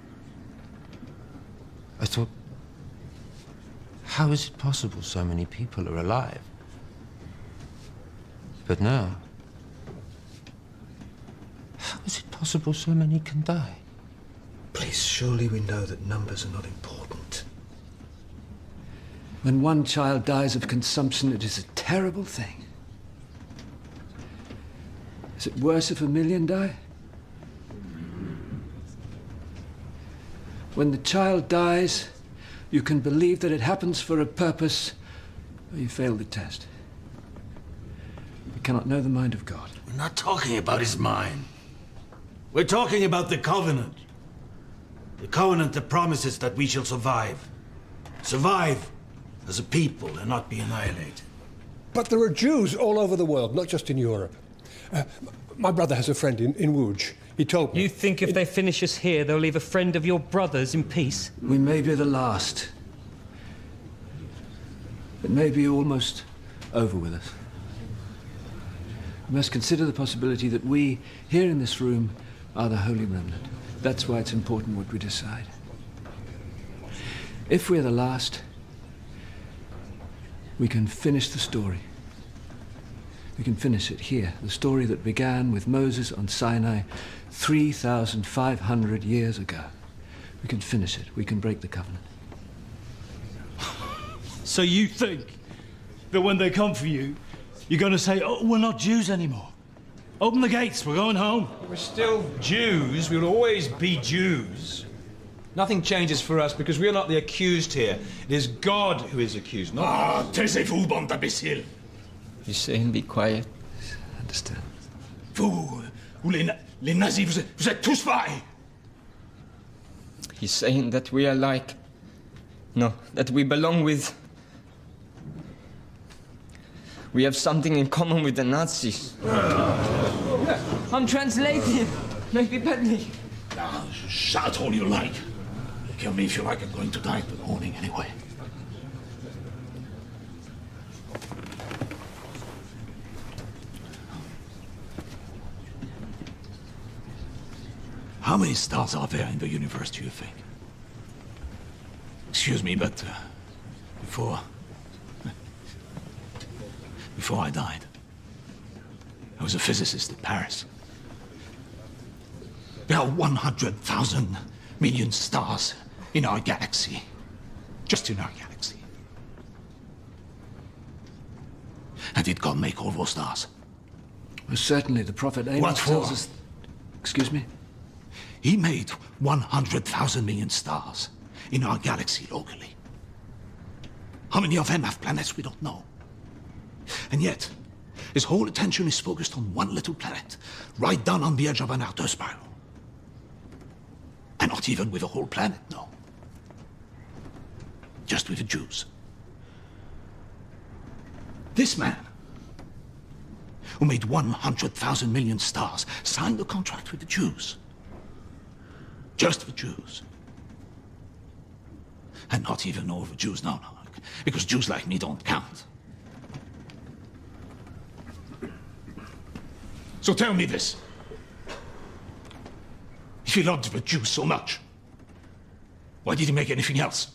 I thought, how is it possible so many people are alive? But now, how is it possible so many can die? Please, surely we know that numbers are not important. When one child dies of consumption, it is a terrible thing. Is it worse if a million die? When the child dies, you can believe that it happens for a purpose, or you fail the test. We cannot know the mind of God. We're not talking about his mind. We're talking about the covenant. The covenant that promises that we shall survive. Survive as a people and not be annihilated. But there are Jews all over the world, not just in Europe. Uh, my brother has a friend in, in Łódź. He told me. You think if they finish us here, they'll leave a friend of your brother's in peace? We may be the last. It may be almost over with us. We must consider the possibility that we, here in this room, are the Holy Remnant. That's why it's important what we decide. If we're the last, We can finish the story. We can finish it here. The story that began with Moses on Sinai 3,500 years ago. We can finish it. We can break the covenant. So you think that when they come for you, you're going to say, oh, we're not Jews anymore? Open the gates, we're going home. We're still Jews. We'll always be Jews. Nothing changes for us because we're not the accused here. It is God who is accused, not Ah, taisez-vous, bande d'imbéciles. He's saying be quiet. Understand. Vous, ou les, les nazis, vous êtes, vous êtes tous pareils. He's saying that we are like. No, that we belong with. We have something in common with the Nazis. I'm translating. Maybe badly. Now, shout all you like. Kill me if you like. I'm going to die in the morning anyway. How many stars are there in the universe, do you think? Excuse me, but uh, before. Before I died, I was a physicist in Paris. There are 100,000 million stars in our galaxy. Just in our galaxy. And did God make all those stars? Well, certainly, the prophet Amos What tells for? us. Excuse me? He made 100,000 million stars in our galaxy locally. How many of them have planets we don't know? And yet, his whole attention is focused on one little planet, right down on the edge of an outer spiral. And not even with a whole planet, no. Just with the Jews. This man, who made 100,000 million stars, signed a contract with the Jews. Just the Jews. And not even all the Jews, no, no, because Jews like me don't count. So tell me this. If he loved the Jews so much, why did he make anything else?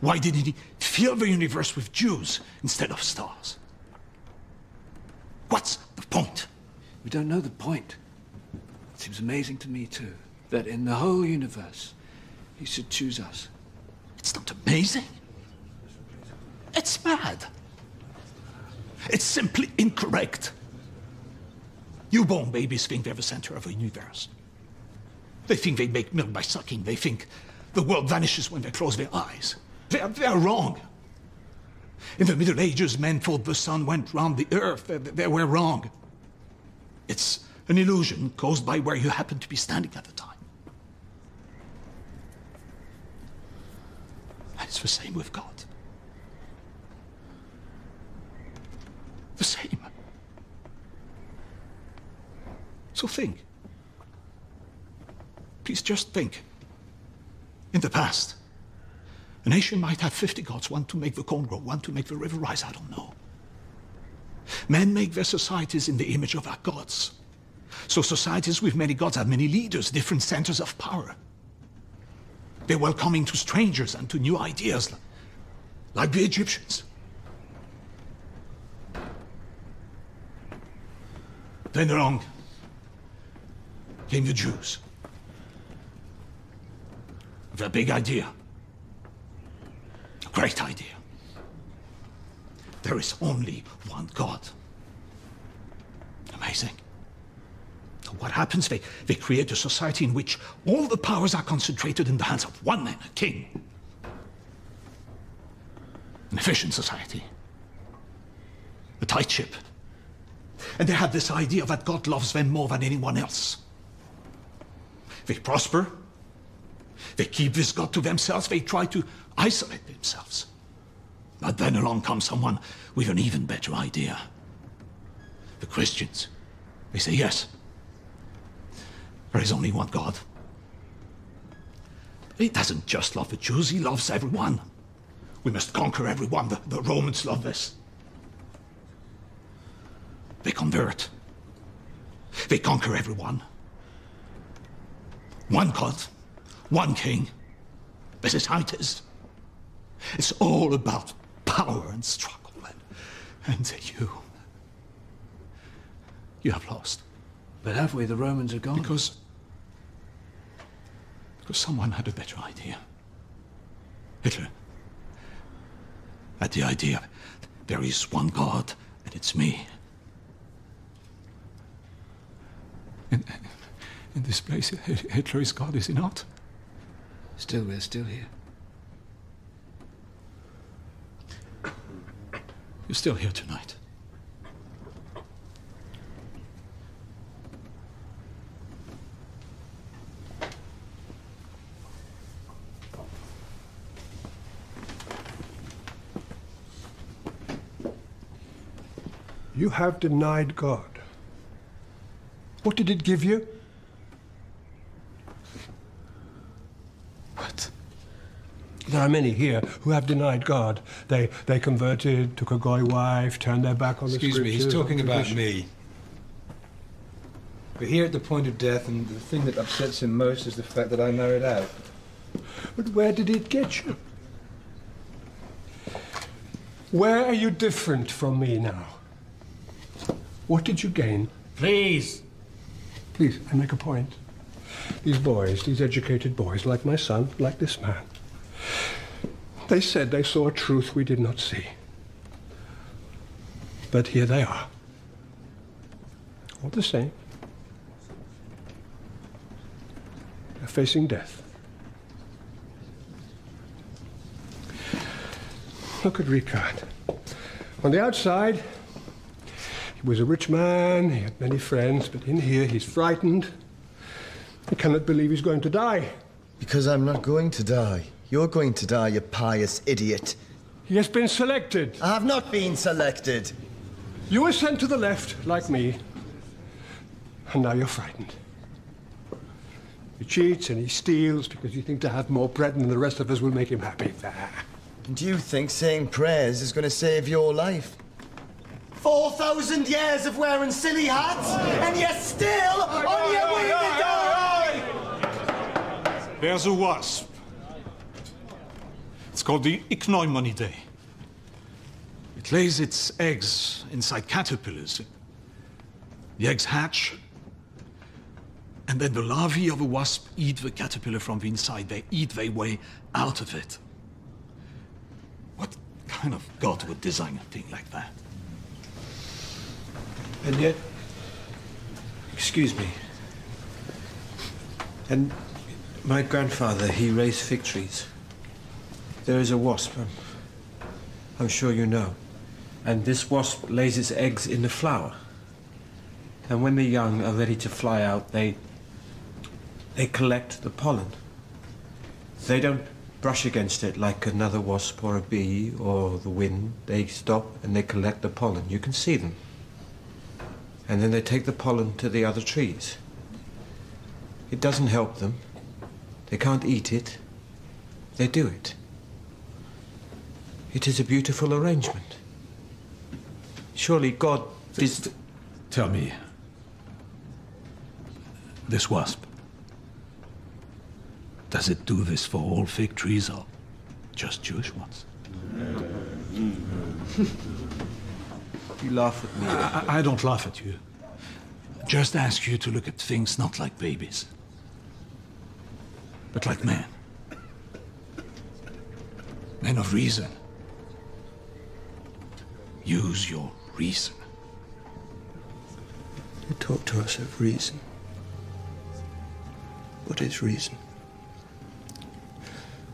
Why didn't he fill the universe with Jews instead of stars? What's the point? We don't know the point. It seems amazing to me, too, that in the whole universe, he should choose us. It's not amazing. It's mad. It's simply incorrect. Newborn babies think they're the center of the universe. They think they make milk by sucking. They think the world vanishes when they close their eyes. They are, they are wrong. In the Middle Ages, men thought the sun went round the earth. They, they were wrong. It's an illusion caused by where you happen to be standing at the time. And it's the same with God. The same. So think. Please just think. In the past, a nation might have 50 gods, one to make the corn grow, one to make the river rise, I don't know. Men make their societies in the image of our gods. So societies with many gods have many leaders, different centers of power. They're welcoming to strangers and to new ideas, like the Egyptians. Then along came the Jews. A big idea. Great idea. There is only one God. Amazing. So what happens? They, they create a society in which all the powers are concentrated in the hands of one man, a king. An efficient society. A tight ship. And they have this idea that God loves them more than anyone else. They prosper. They keep this God to themselves. They try to isolate themselves. But then along comes someone with an even better idea. The Christians. They say, yes, there is only one God. He doesn't just love the Jews, he loves everyone. We must conquer everyone. The, the Romans love this. They convert. They conquer everyone. One God, one king. This is how it is. It's all about power and struggle. And, and you. You have lost. But have we? The Romans are gone. Because. Because someone had a better idea. Hitler had the idea there is one God, and it's me. In, in this place, Hitler is God, is he not? Still, we're still here. You're still here tonight. You have denied God. What did it give you? There are many here who have denied God. They they converted, took a goy wife, turned their back on Excuse the me, he's talking about me. We're here at the point of death, and the thing that upsets him most is the fact that I married out. But where did it get you? Where are you different from me now? What did you gain? Please. Please, I make a point. These boys, these educated boys, like my son, like this man, they said they saw a truth we did not see. But here they are. All the same. They're facing death. Look at Ricard. On the outside, he was a rich man, he had many friends, but in here he's frightened. He cannot believe he's going to die. Because I'm not going to die. You're going to die, you pious idiot. He has been selected. I have not been selected. You were sent to the left, like me, and now you're frightened. He cheats and he steals because you think to have more bread than the rest of us will make him happy. And do you think saying prayers is going to save your life? 4,000 years of wearing silly hats, and you're still on your way to die! There's a wasp. It's called the Ichneumonidae. It lays its eggs inside caterpillars. The eggs hatch, and then the larvae of a wasp eat the caterpillar from the inside. They eat their way out of it. What kind of god would design a thing like that? And yet, excuse me. And my grandfather, he raised fig trees. There is a wasp, I'm, I'm sure you know. And this wasp lays its eggs in the flower. And when the young are ready to fly out, they they collect the pollen. They don't brush against it like another wasp or a bee or the wind. They stop and they collect the pollen. You can see them. And then they take the pollen to the other trees. It doesn't help them. They can't eat it. They do it. It is a beautiful arrangement. Surely God is. Tell me, this wasp, does it do this for all fig trees or just Jewish ones? You laugh at me. I, I don't laugh at you. Just ask you to look at things not like babies, but like men. Men of reason. Use your reason. You talk to us of reason. What is reason?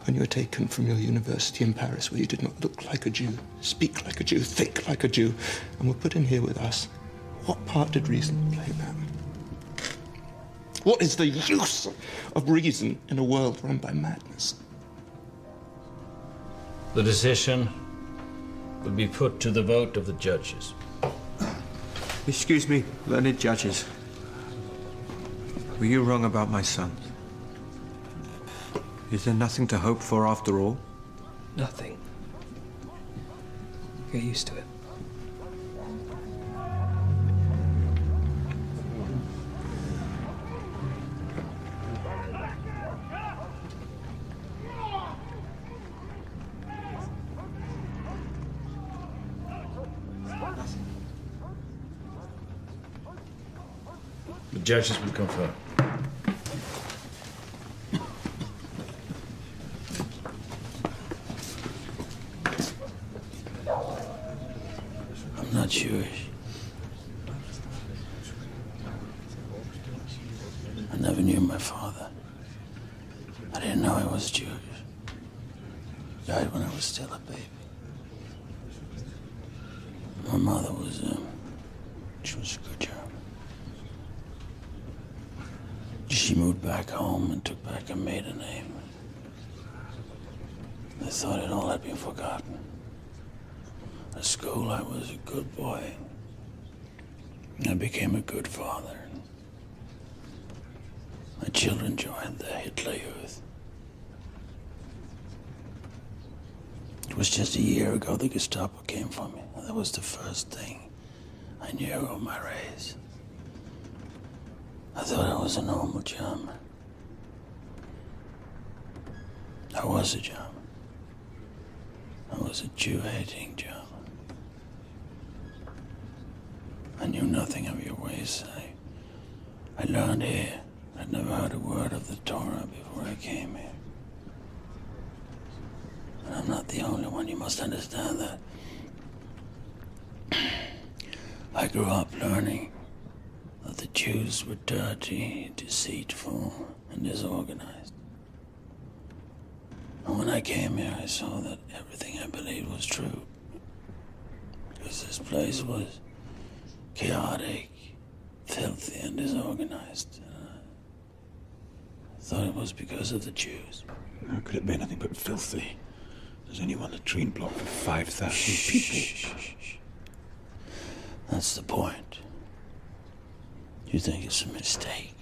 When you were taken from your university in Paris, where you did not look like a Jew, speak like a Jew, think like a Jew, and were put in here with us, what part did reason play in that? What is the use of reason in a world run by madness? The decision will be put to the vote of the judges. Excuse me, learned judges. Were you wrong about my son? Is there nothing to hope for after all? Nothing. Get used to it. Judges will confirm. I'm not Jewish. I never knew my father. I didn't know I was Jewish. Died when I was still a baby. My mother was, um, she was a good German. She moved back home and took back her maiden name. I thought it all had been forgotten. At school, I was a good boy. I became a good father. My children joined the Hitler Youth. It was just a year ago the Gestapo came for me. That was the first thing I knew of my race. I thought I was a normal German. I was a German. I was a Jew hating German. I knew nothing of your ways. I, I learned here. I'd never heard a word of the Torah before I came here. And I'm not the only one. You must understand that. I grew up learning that the Jews were dirty, deceitful, and disorganized. And when I came here, I saw that everything I believed was true. Because this place was chaotic, filthy, and disorganized. And I thought it was because of the Jews. How could it be anything but filthy? There's only one latrine block for 5,000 people. That's the point. You think it's a mistake?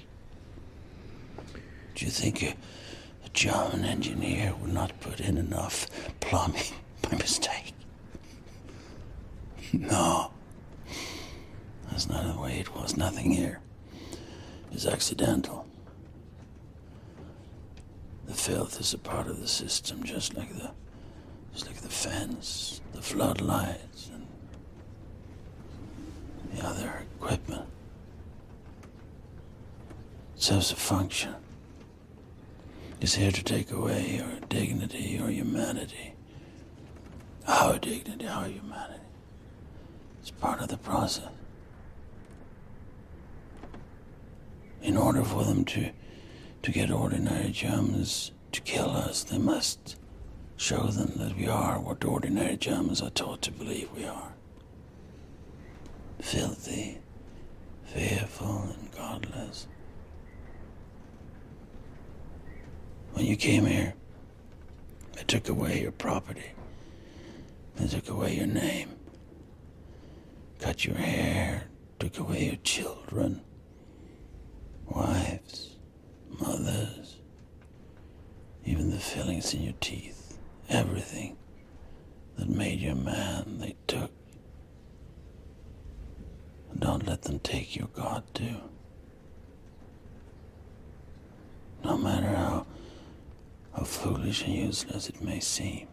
Do you think a, a German engineer would not put in enough plumbing by mistake? No. That's not the way it was. Nothing here is accidental. The filth is a part of the system, just like the, just like the fence, the floodlights, and the other equipment. It serves a function. It's here to take away your dignity or humanity. Our dignity, our humanity. It's part of the process. In order for them to, to get ordinary Germans to kill us, they must show them that we are what ordinary Germans are taught to believe we are. Filthy, fearful, and godless. When you came here, they took away your property. They took away your name. Cut your hair, took away your children, wives, mothers, even the fillings in your teeth, everything that made you a man, they took. Don't let them take your God too. No matter how, how foolish and useless it may seem,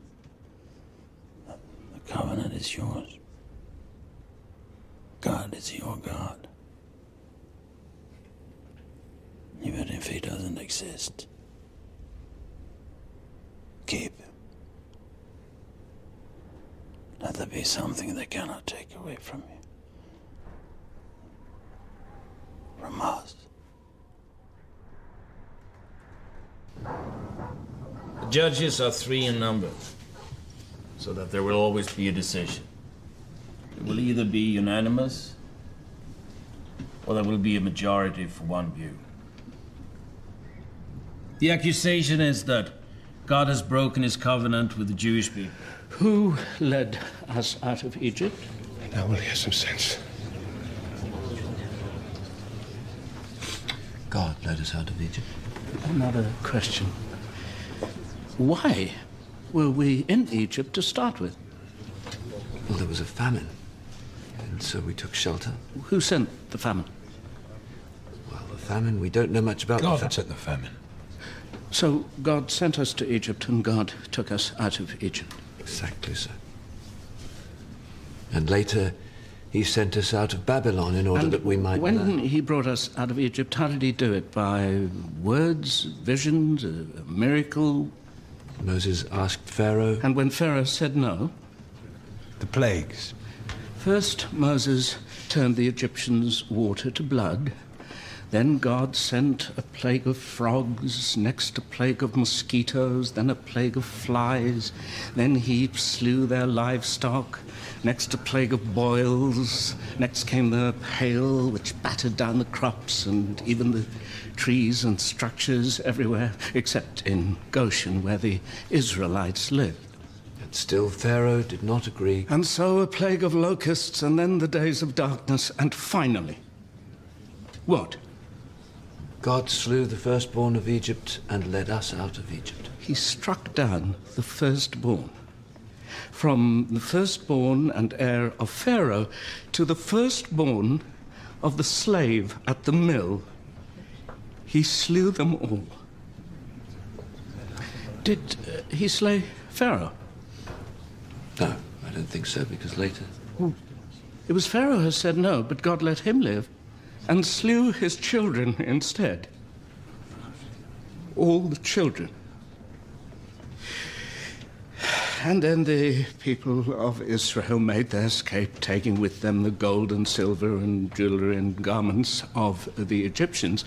the covenant is yours. God is your God. Even if he doesn't exist, keep him. Let there be something they cannot take away from you. From. The judges are three in number, so that there will always be a decision. It will either be unanimous, or there will be a majority for one view. The accusation is that God has broken his covenant with the Jewish people. Who led us out of Egypt? Now we'll hear some sense. Led us out of Egypt. Another question. Why were we in Egypt to start with? Well, there was a famine, and so we took shelter. Who sent the famine? Well, the famine, we don't know much about God the had sent the famine. So God sent us to Egypt and God took us out of Egypt. Exactly so. And later, He sent us out of Babylon in order And that we might when learn. he brought us out of Egypt, how did he do it? By words, visions, a, a miracle? Moses asked Pharaoh. And when Pharaoh said no? The plagues. First, Moses turned the Egyptians' water to blood. Then God sent a plague of frogs, next a plague of mosquitoes, then a plague of flies. Then he slew their livestock. Next, a plague of boils. Next came the hail, which battered down the crops and even the trees and structures everywhere, except in Goshen, where the Israelites lived. And still Pharaoh did not agree. And so a plague of locusts, and then the days of darkness, and finally. What? God slew the firstborn of Egypt and led us out of Egypt. He struck down the firstborn. From the firstborn and heir of Pharaoh to the firstborn of the slave at the mill, he slew them all. Did uh, he slay Pharaoh? No, I don't think so, because later. It was Pharaoh who said no, but God let him live and slew his children instead. All the children. And then the people of Israel made their escape, taking with them the gold and silver and jewelry and garments of the Egyptians.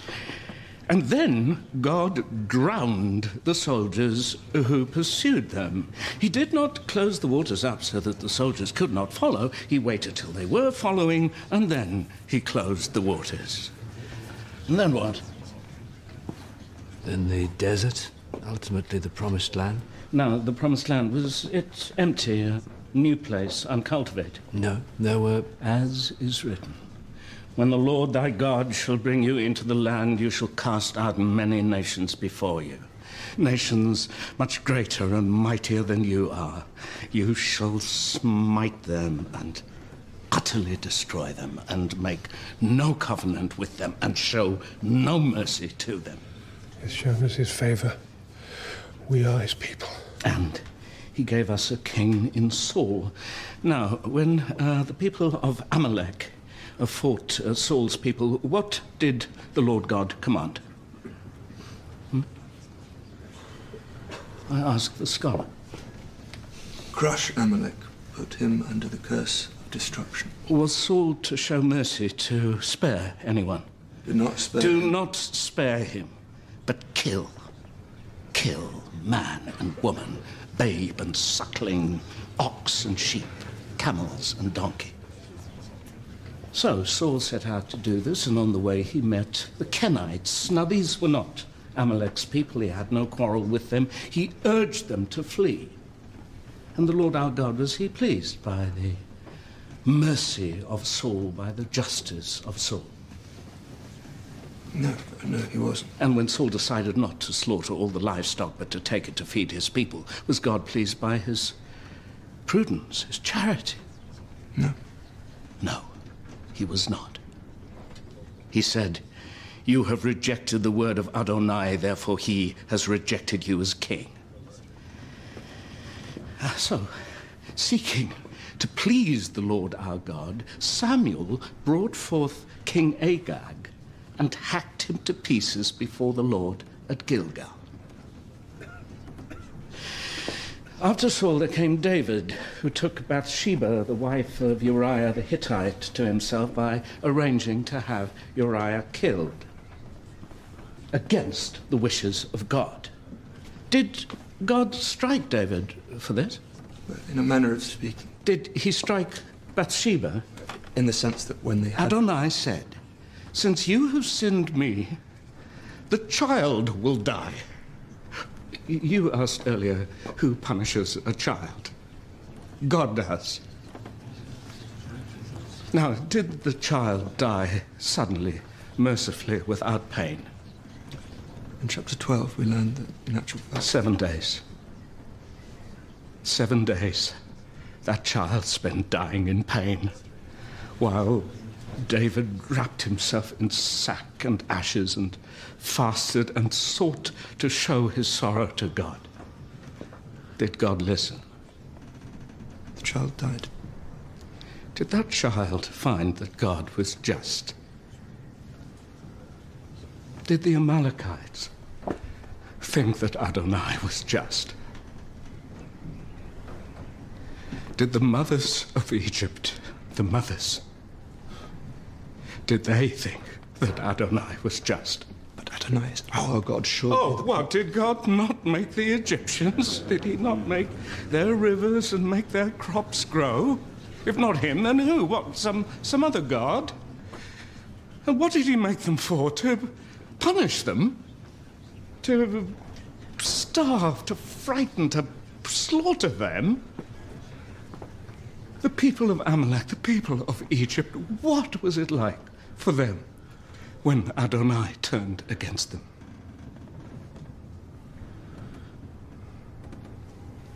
And then God drowned the soldiers who pursued them. He did not close the waters up so that the soldiers could not follow. He waited till they were following, and then he closed the waters. And then what? Then the desert, ultimately the promised land. Now, the promised land was it empty, a new place, uncultivated. No, there were. As is written. When the Lord thy God shall bring you into the land, you shall cast out many nations before you. Nations much greater and mightier than you are. You shall smite them and utterly destroy them, and make no covenant with them, and show no mercy to them. He has shown us his favor. We are his people. And he gave us a king in Saul. Now, when uh, the people of Amalek uh, fought uh, Saul's people, what did the Lord God command? Hmm? I ask the scholar. Crush Amalek, put him under the curse of destruction. Was Saul to show mercy to spare anyone? Do not spare Do him. not spare him, but kill. Kill man and woman, babe and suckling, ox and sheep, camels and donkey. So Saul set out to do this, and on the way he met the Kenites. These were not Amalek's people, he had no quarrel with them. He urged them to flee. And the Lord our God was he pleased by the mercy of Saul, by the justice of Saul. No, no, he wasn't. And when Saul decided not to slaughter all the livestock but to take it to feed his people, was God pleased by his prudence, his charity? No. No, he was not. He said, You have rejected the word of Adonai, therefore he has rejected you as king. Ah, So, seeking to please the Lord our God, Samuel brought forth King Agag and hacked him to pieces before the Lord at Gilgal. After Saul, there came David, who took Bathsheba, the wife of Uriah the Hittite, to himself by arranging to have Uriah killed against the wishes of God. Did God strike David for this? In a manner of speaking. Did he strike Bathsheba? In the sense that when they had. Adonai said, Since you have sinned me, the child will die. You asked earlier who punishes a child. God does. Now, did the child die suddenly, mercifully, without pain? In chapter 12, we learn that in actual fact. Seven days. Seven days. That child spent dying in pain, while David wrapped himself in sack and ashes and fasted and sought to show his sorrow to God. Did God listen? The child died. Did that child find that God was just? Did the Amalekites think that Adonai was just? Did the mothers of Egypt, the mothers, did they think that Adonai was just? But Adonai is our God, surely. Oh, what? Did God not make the Egyptians? Did he not make their rivers and make their crops grow? If not him, then who? What, some, some other God? And what did he make them for? To punish them? To starve, to frighten, to slaughter them? The people of Amalek, the people of Egypt, what was it like for them when Adonai turned against them?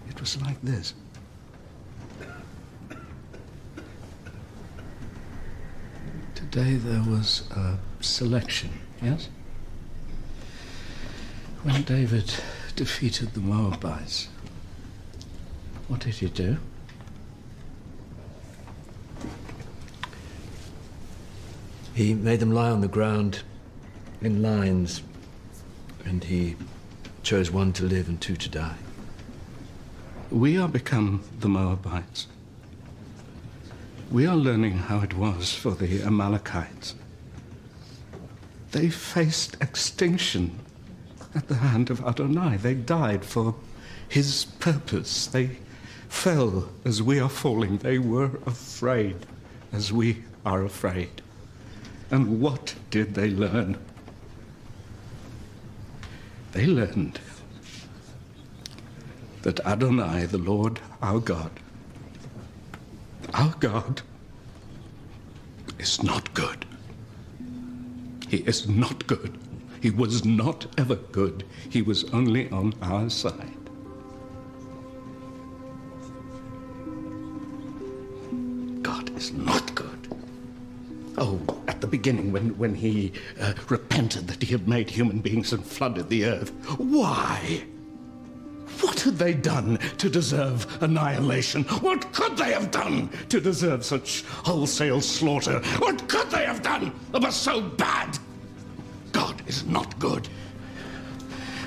It was like this. Today there was a selection, yes? When David defeated the Moabites, what did he do? He made them lie on the ground in lines, and he chose one to live and two to die. We are become the Moabites. We are learning how it was for the Amalekites. They faced extinction at the hand of Adonai. They died for his purpose. They fell as we are falling. They were afraid as we are afraid. And what did they learn? They learned that Adonai, the Lord our God, our God, is not good. He is not good. He was not ever good. He was only on our side. Beginning, when, when he uh, repented that he had made human beings and flooded the earth. Why? What had they done to deserve annihilation? What could they have done to deserve such wholesale slaughter? What could they have done that was so bad? God is not good.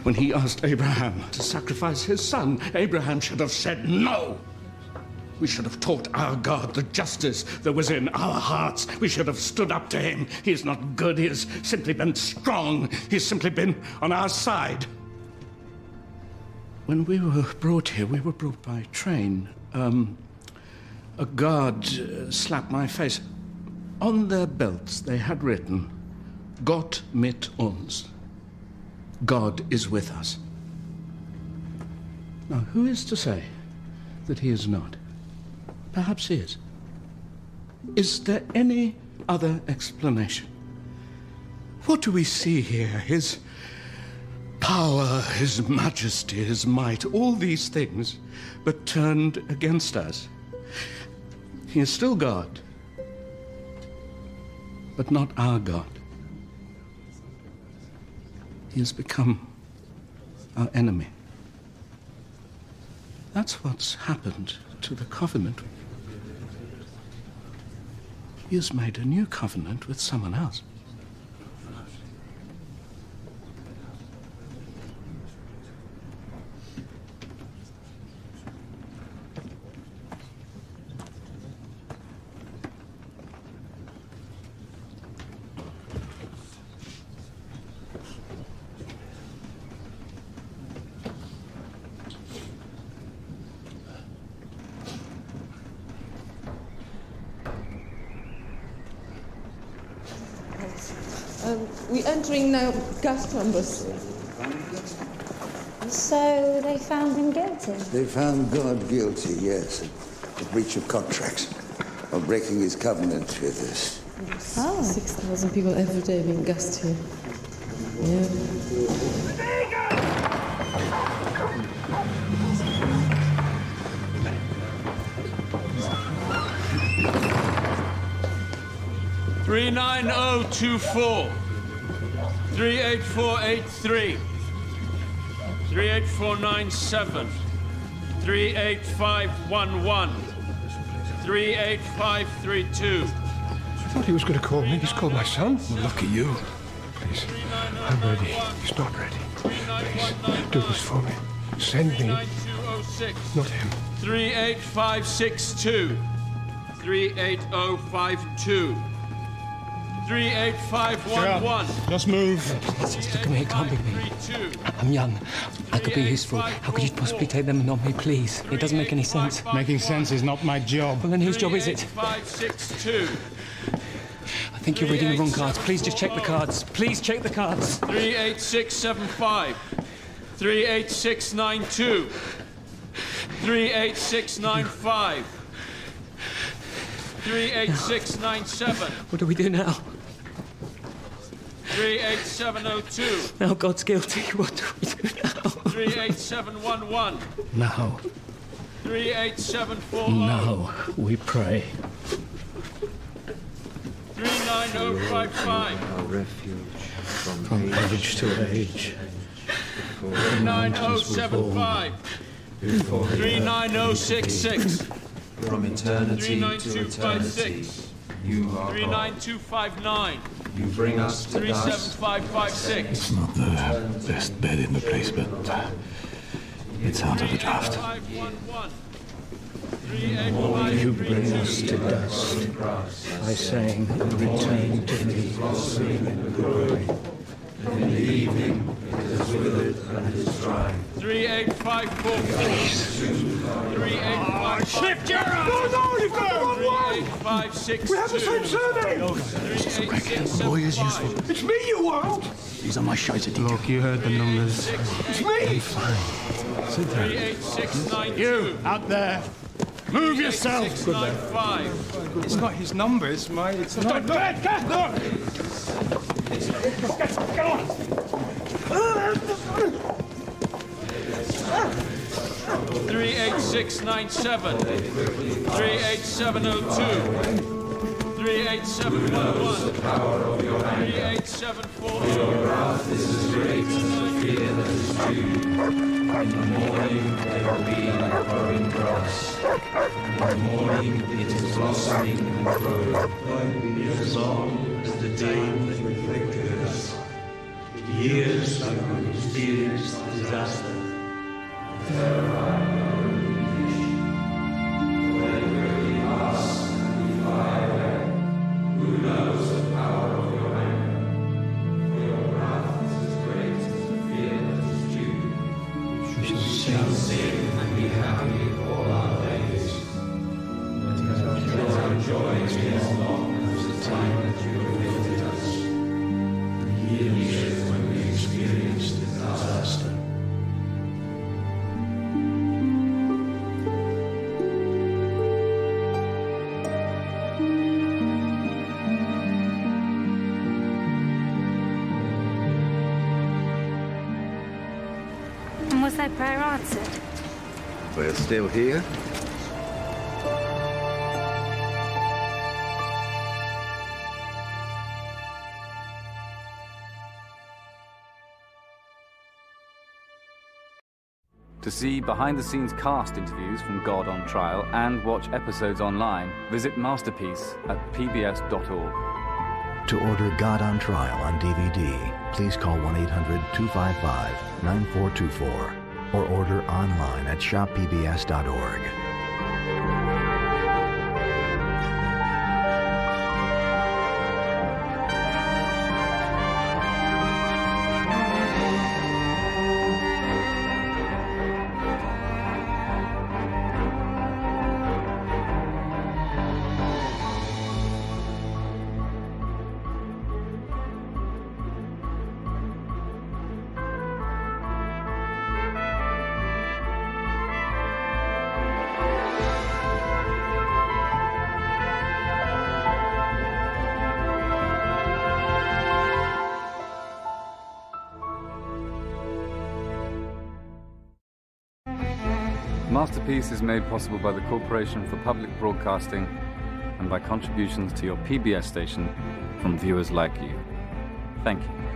When he asked Abraham to sacrifice his son, Abraham should have said no. We should have taught our God the justice that was in our hearts. We should have stood up to him. He is not good. He has simply been strong. He's simply been on our side. When we were brought here, we were brought by train. Um, a guard uh, slapped my face. On their belts, they had written, Gott mit uns. God is with us. Now, who is to say that he is not? Perhaps he is. Is there any other explanation? What do we see here? His power, his majesty, his might, all these things, but turned against us. He is still God, but not our God. He has become our enemy. That's what's happened to the covenant. He has made a new covenant with someone else. Um, we're entering now gas. So they found him guilty. They found God guilty, yes, of breach of contract, of breaking his covenant with us. Oh. 6,000 people every day being gassed here. Yeah. Three nine zero two four. Three eight four eight three. Three eight four nine seven. Three eight five one one. 38532. I thought he was going to call me. He's called my son. Well, lucky you. Please, I'm ready. He's not ready. Please, do this for me. Send me, oh not him. 38562. 38052. 38511. Just move. Just look at me, it can't be me. I'm young. I could be useful. How could you possibly take them and not me, please? It doesn't make any sense. Making sense is not my job. Well, then whose job is it? 562. I think you're reading the wrong cards. Please just check the cards. Please check the cards. 38675. 38692. 38695. 38697. What do we do now? 38702. Now God's guilty. What do we do now? 38711. Now, 38740. now we pray. 39055. Our refuge from, From age to age. 39075. 39066. From eternity to eternity, 39256. You are 39259. You bring us to dust. 37556. It's not the best bed in the place, but uh, it's out of the draft. 511. You bring us to dust by saying, Return to me. In the evening, it is withered and it is dry. 3854. 3856. Shift your No, no, you've got the wrong one! 3856. We have the same surname! Boy is useful. It's me you want! These are my scheiße Look, you heard the numbers. It's me! Fine. Sit down. 38692. You, out there. Move yourself. 38695. It's not his number, it's my. It's Stop! not. Get, get, look! Get, get on! 38697. 38702. 38711. 38740. This is as great as the fear that is due. In the morning there will be growing grass. In the morning it is blossoming and growing. As long as the day that flickers, years of mysterious disaster. There are answered? We're still here. To see behind the scenes cast interviews from God on Trial and watch episodes online, visit Masterpiece at pbs.org. To order God on Trial on DVD, please call 1 800 255 9424 or order online at shoppbs.org. Masterpiece is made possible by the Corporation for Public Broadcasting and by contributions to your PBS station from viewers like you. Thank you.